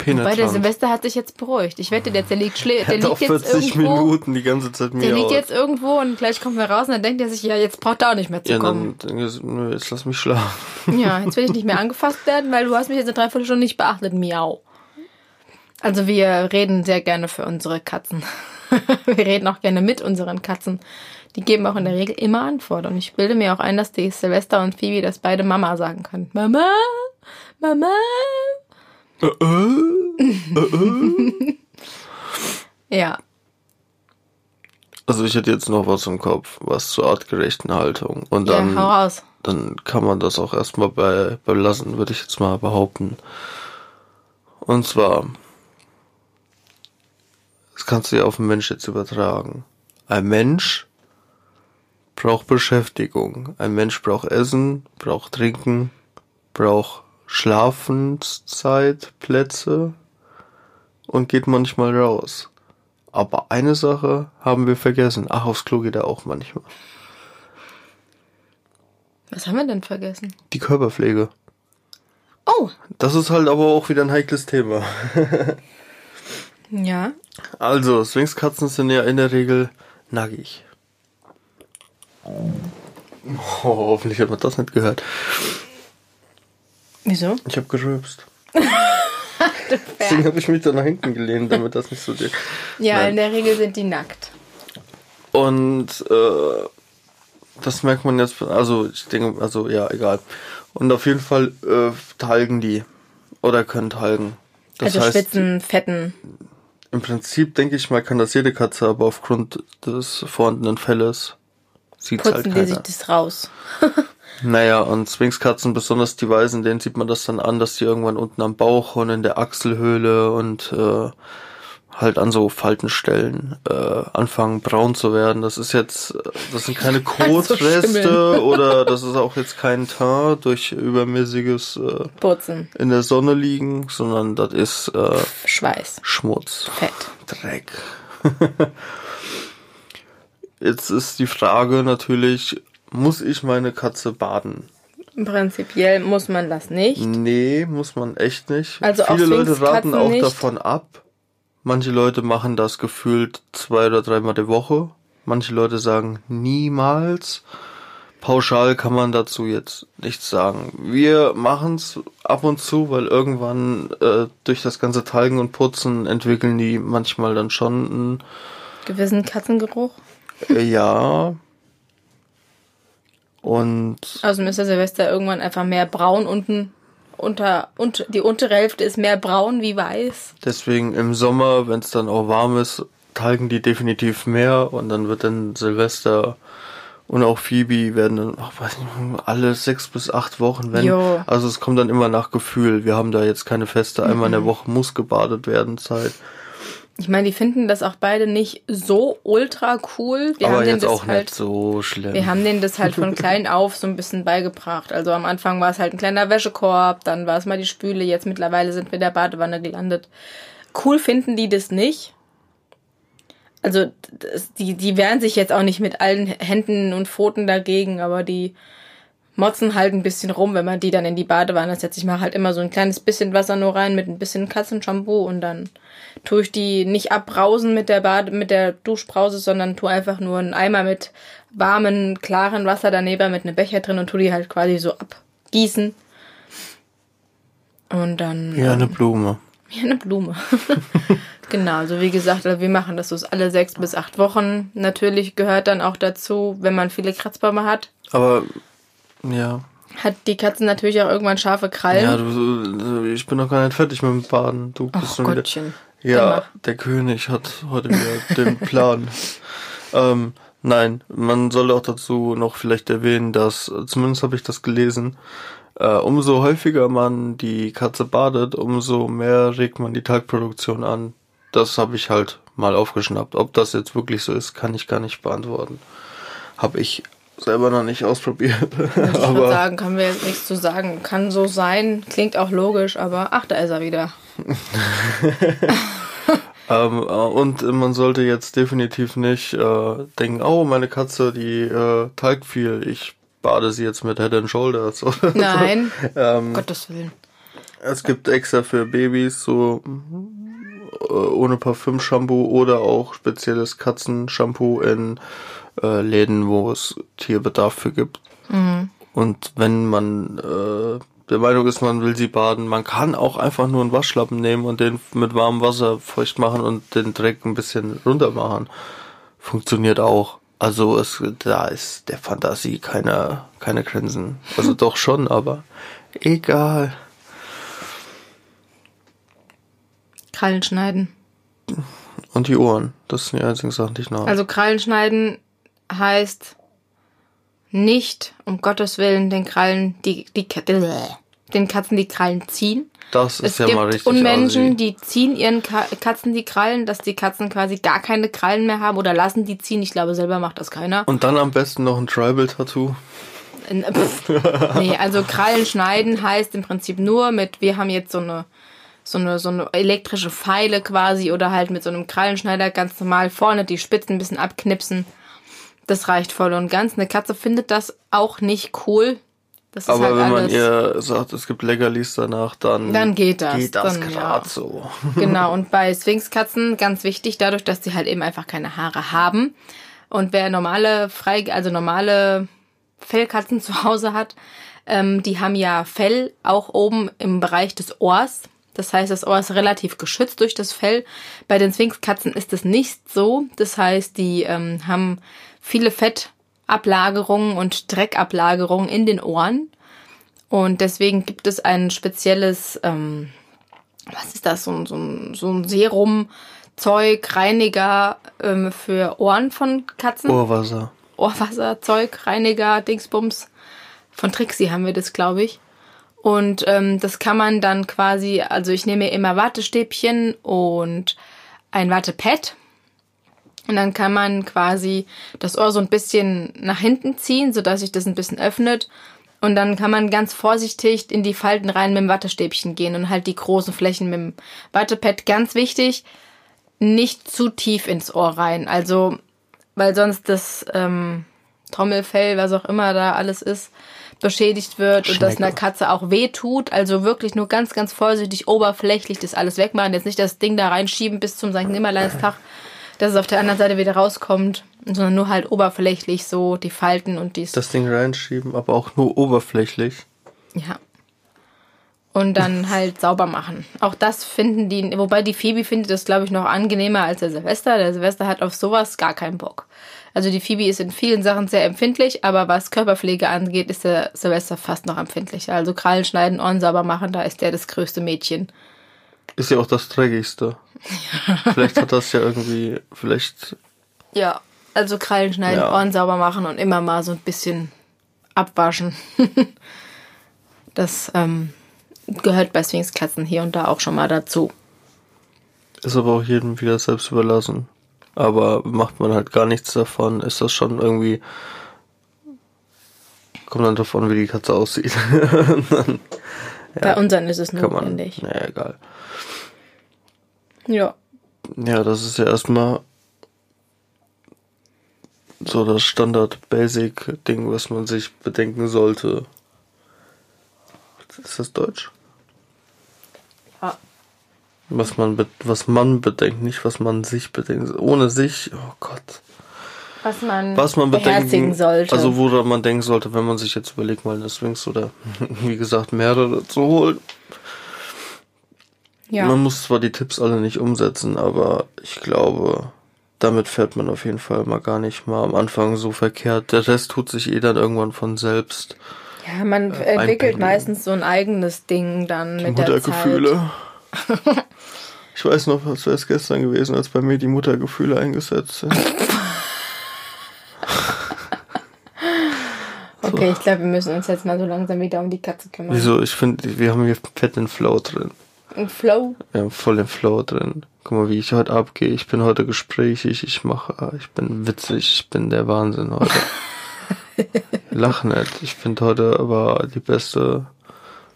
Bei der Penetrant. Silvester hat sich jetzt beruhigt. Ich wette, der, der liegt, schlä der auch liegt jetzt 40 irgendwo. Minuten die ganze Zeit mir Der liegt jetzt irgendwo und gleich kommen wir raus und dann denkt er sich, ja, jetzt braucht er auch nicht mehr zu Ja, kommen. dann, dann jetzt lass mich schlafen. Ja, jetzt will ich nicht mehr angefasst werden, weil du hast mich jetzt eine Dreiviertelstunde nicht beachtet. Miau. Also wir reden sehr gerne für unsere Katzen. wir reden auch gerne mit unseren Katzen. Die geben auch in der Regel immer Antwort. Und ich bilde mir auch ein, dass die Silvester und Phoebe das beide Mama sagen können. Mama, Mama. Ja, Also ich hätte jetzt noch was im Kopf, was zur artgerechten Haltung. Und dann, ja, hau raus. dann kann man das auch erstmal bei, belassen, würde ich jetzt mal behaupten. Und zwar, das kannst du ja auf den Mensch jetzt übertragen. Ein Mensch braucht Beschäftigung. Ein Mensch braucht Essen, braucht Trinken, braucht Schlafenszeit, Plätze und geht manchmal raus. Aber eine Sache haben wir vergessen. Ach, aufs Klo geht er auch manchmal. Was haben wir denn vergessen? Die Körperpflege. Oh, Das ist halt aber auch wieder ein heikles Thema. ja. Also, Sphinxkatzen sind ja in der Regel nackig. Oh, hoffentlich hat man das nicht gehört. Wieso? Ich habe gerülpst. Deswegen habe ich mich da nach hinten gelehnt, damit das nicht so geht. Ja, Nein. in der Regel sind die nackt. Und äh, das merkt man jetzt, also ich denke, also ja, egal. Und auf jeden Fall äh, talgen die oder können talgen. Das also heißt, schwitzen, fetten. im Prinzip denke ich mal, kann das jede Katze, aber aufgrund des vorhandenen Felles sieht halt Putzen die keiner. sich das raus. Naja, und Sphinxkatzen, besonders die Weißen, denen sieht man das dann an, dass die irgendwann unten am Bauch und in der Achselhöhle und äh, halt an so Faltenstellen äh, anfangen braun zu werden. Das ist jetzt, äh, das sind keine Kotreste schimmeln. oder das ist auch jetzt kein Teint durch übermäßiges äh, Putzen. in der Sonne liegen, sondern das ist äh, Schweiß. Schmutz. Fett. Dreck. Jetzt ist die Frage natürlich, muss ich meine Katze baden? Prinzipiell muss man das nicht. Nee, muss man echt nicht. Also Viele Leute raten auch nicht. davon ab. Manche Leute machen das gefühlt zwei oder dreimal die Woche. Manche Leute sagen niemals. pauschal kann man dazu jetzt nichts sagen. Wir machen es ab und zu, weil irgendwann äh, durch das ganze Talgen und Putzen entwickeln die manchmal dann schon einen Gewissen Katzengeruch. äh, ja. Und Also Mr. Silvester irgendwann einfach mehr braun unten unter und die untere Hälfte ist mehr braun wie weiß. deswegen im Sommer, wenn es dann auch warm ist, talgen die definitiv mehr und dann wird dann Silvester und auch Phoebe werden dann, ach, weiß nicht, alle sechs bis acht Wochen, wenn. Jo. Also es kommt dann immer nach Gefühl. Wir haben da jetzt keine feste, einmal in der Woche muss gebadet werden Zeit. Ich meine, die finden das auch beide nicht so ultra cool. Wir aber haben denen jetzt das auch halt nicht so schlimm. Wir haben denen das halt von klein auf so ein bisschen beigebracht. Also am Anfang war es halt ein kleiner Wäschekorb, dann war es mal die Spüle, jetzt mittlerweile sind wir in der Badewanne gelandet. Cool finden die das nicht. Also das, die, die wehren sich jetzt auch nicht mit allen Händen und Pfoten dagegen, aber die motzen halt ein bisschen rum, wenn man die dann in die Badewanne setzt. Ich mache halt immer so ein kleines bisschen Wasser nur rein mit ein bisschen Katzenshampoo und dann tue ich die nicht abbrausen mit der Bade, mit der Duschbrause, sondern tue einfach nur einen Eimer mit warmen, klaren Wasser daneben mit einem Becher drin und tue die halt quasi so abgießen. Und dann. ja, eine ähm, Blume. wie eine Blume. genau, also wie gesagt, wir machen das so alle sechs bis acht Wochen. Natürlich gehört dann auch dazu, wenn man viele Kratzbäume hat, Aber ja. hat die Katze natürlich auch irgendwann scharfe Krallen. Ja, du, ich bin noch gar nicht fertig mit dem Baden. Du bist Ach schon wieder. Gottchen. Dann Ja, der König hat heute wieder den Plan. Ähm, nein, man soll auch dazu noch vielleicht erwähnen, dass, zumindest habe ich das gelesen, äh, umso häufiger man die Katze badet, umso mehr regt man die Talgproduktion an. Das habe ich halt mal aufgeschnappt. Ob das jetzt wirklich so ist, kann ich gar nicht beantworten. Habe ich selber noch nicht ausprobiert. Ich aber sagen, kann wir jetzt nichts zu sagen. Kann so sein, klingt auch logisch, aber ach, da ist er wieder. Ähm, äh, und man sollte jetzt definitiv nicht äh, denken, oh, meine Katze, die äh, talgt viel, ich bade sie jetzt mit Head and Shoulders. oder Nein, so. ähm, Gottes Willen. es gibt extra für Babys so äh, ohne Parfüm-Shampoo oder auch spezielles Katzenshampoo in äh, Läden, wo es Tierbedarf für gibt. Und wenn man äh, der Meinung ist, man will sie baden, man kann auch einfach nur einen Waschlappen nehmen und den mit warmem Wasser feucht machen und den Dreck ein bisschen runter machen. Funktioniert auch. Also es, da ist der Fantasie keine, keine Grenzen. Also doch schon, aber egal. Krallen schneiden. Und die Ohren. Das sind die einzigen Sachen, die ich noch. Also Krallen schneiden heißt nicht, um Gottes Willen, den Krallen, die, die, den Katzen die Krallen ziehen. das ist Es ja gibt mal richtig. Unmenschen, assi. die ziehen ihren Ka Katzen die Krallen, dass die Katzen quasi gar keine Krallen mehr haben oder lassen die ziehen. Ich glaube, selber macht das keiner. Und dann am besten noch ein Tribal-Tattoo. Nee, also Krallen schneiden heißt im Prinzip nur mit, wir haben jetzt so eine, so eine, so eine elektrische Pfeile quasi oder halt mit so einem Krallenschneider ganz normal vorne die Spitzen ein bisschen abknipsen. Das reicht voll und ganz. Eine Katze findet das auch nicht cool. Das ist Aber halt wenn man ihr sagt, es gibt Leckerlis danach, dann, Dann geht das. Geht das gerade ja. so. Genau, und bei Sphinxkatzen ganz wichtig, dadurch, dass sie halt eben einfach keine Haare haben. Und wer normale, frei, also normale Fellkatzen zu Hause hat, ähm, die haben ja Fell auch oben im Bereich des Ohrs. Das heißt, das Ohr ist relativ geschützt durch das Fell. Bei den Sphinxkatzen ist es nicht so. Das heißt, die ähm, haben viele Fettablagerungen und Dreckablagerungen in den Ohren. Und deswegen gibt es ein spezielles ähm, was ist das, so ein, so ein, so ein Serumzeug, Reiniger ähm, für Ohren von Katzen. Ohrwasser. Ohrwasserzeug, Reiniger, Dingsbums. Von Trixie haben wir das, glaube ich. Und ähm, das kann man dann quasi, also ich nehme immer Wattestäbchen und ein Wattepad. Und dann kann man quasi das Ohr so ein bisschen nach hinten ziehen, sodass sich das ein bisschen öffnet. Und dann kann man ganz vorsichtig in die Falten rein mit dem Wattestäbchen gehen und halt die großen Flächen mit dem Wattepad. Ganz wichtig, nicht zu tief ins Ohr rein. Also, weil sonst das ähm, Trommelfell, was auch immer da alles ist, beschädigt wird und das einer Katze auch weh tut. Also wirklich nur ganz, ganz vorsichtig, oberflächlich das alles wegmachen. Jetzt nicht das Ding da reinschieben bis zum St. Nimmerleinstag. Dass es auf der anderen Seite wieder rauskommt, sondern nur halt oberflächlich so die Falten und dies. Das Ding reinschieben, aber auch nur oberflächlich. Ja. Und dann halt sauber machen. Auch das finden die, wobei die Phoebe findet das, glaube ich, noch angenehmer als der Silvester. Der Silvester hat auf sowas gar keinen Bock. Also die Phoebe ist in vielen Sachen sehr empfindlich, aber was Körperpflege angeht, ist der Silvester fast noch empfindlicher. Also Krallen schneiden, Ohren sauber machen, da ist der das größte Mädchen. Ist ja auch das Dreckigste. vielleicht hat das ja irgendwie, vielleicht, Ja, also Krallen schneiden, Ja. Ohren sauber machen und immer mal so ein bisschen abwaschen. das ähm, gehört bei Sphinxkatzen hier und da auch schon mal dazu. ist aber auch jedem wieder selbst überlassen. Aber macht man halt gar nichts davon, ist das schon irgendwie, kommt dann davon, wie die Katze aussieht. Bei unseren ist es kann man, notwendig. naja, egal. Ja. Ja, das ist ja erstmal so das Standard-Basic-Ding, was man sich bedenken sollte. Ist das Deutsch? ja. Was man, was man bedenkt, nicht was man sich bedenkt. Ohne sich, oh Gott. Was man, Was man beherzigen bedenken sollte. Also woran man denken sollte, wenn man sich jetzt überlegt, mal eine Sphinx oder wie gesagt mehrere zu holen. ja. Man muss zwar die Tipps alle nicht umsetzen, aber ich glaube, damit fährt man auf jeden Fall mal gar nicht mal am Anfang so verkehrt. Der Rest tut sich eh dann irgendwann von selbst. ja, man äh, entwickelt meistens so ein eigenes Ding dann mit der Zeit. Muttergefühle. ich weiß noch, was wäre es gestern gewesen, als bei mir die Muttergefühle eingesetzt sind. Okay, ich glaube, wir müssen uns jetzt mal so langsam wieder um die Katze kümmern. Wieso? Ich finde, wir haben hier fett den Flow drin. Ein Flow. Wir haben voll den Flow drin. Guck mal, wie ich heute abgehe. Ich bin heute gesprächig, ich mache, ich bin witzig, ich bin der Wahnsinn heute. Lach nicht. Ich finde heute aber die beste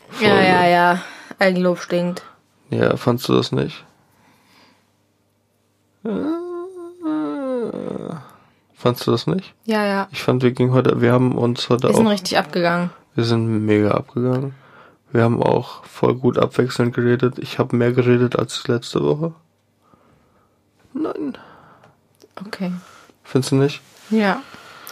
Folge. Ja, ja, ja. Eigenlob stinkt. Ja, fandst du das nicht? Fandst du das nicht? Ja, ja. Ich fand, wir gingen heute, wir haben uns heute Wir sind auch, richtig abgegangen. wir sind mega abgegangen. Wir haben auch voll gut abwechselnd geredet. Ich habe mehr geredet als letzte Woche. Nein. Okay. Findest du nicht? Ja.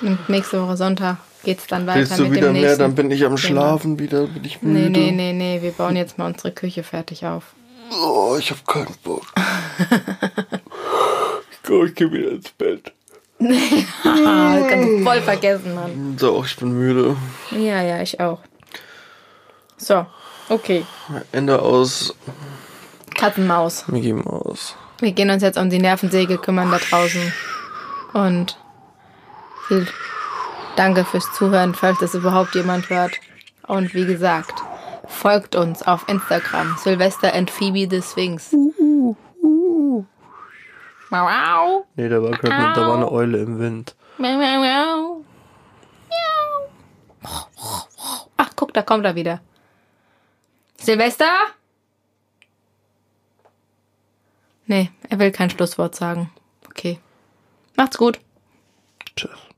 Und nächste Woche Sonntag geht's dann weiter Willst du mit wieder dem mehr, nächsten. dann bin ich am. Schlafen wieder, bin ich müde. Nee, nee, nee, nee. Wir bauen jetzt mal unsere Küche fertig auf. Oh, ich hab keinen Bock. ich glaube, ich gehe wieder ins Bett. Ah, kannst du voll vergessen, Mann. So, ich bin müde. Ja, ja, ich auch. So, okay. Ende aus Katzenmaus. Mickey Maus. Wir gehen uns jetzt um die Nervensäge kümmern da draußen. Und viel Danke fürs Zuhören, falls das überhaupt jemand hört. Und wie gesagt, folgt uns auf Instagram. Sylvester and Phoebe the Sphinx. Mau, mau. Nee, da war, grad eine, da war eine Eule im Wind. Mau, mau, mau. Ach, guck, da kommt er wieder. Silvester? Nee, er will kein Schlusswort sagen. Okay. Macht's gut. Tschüss.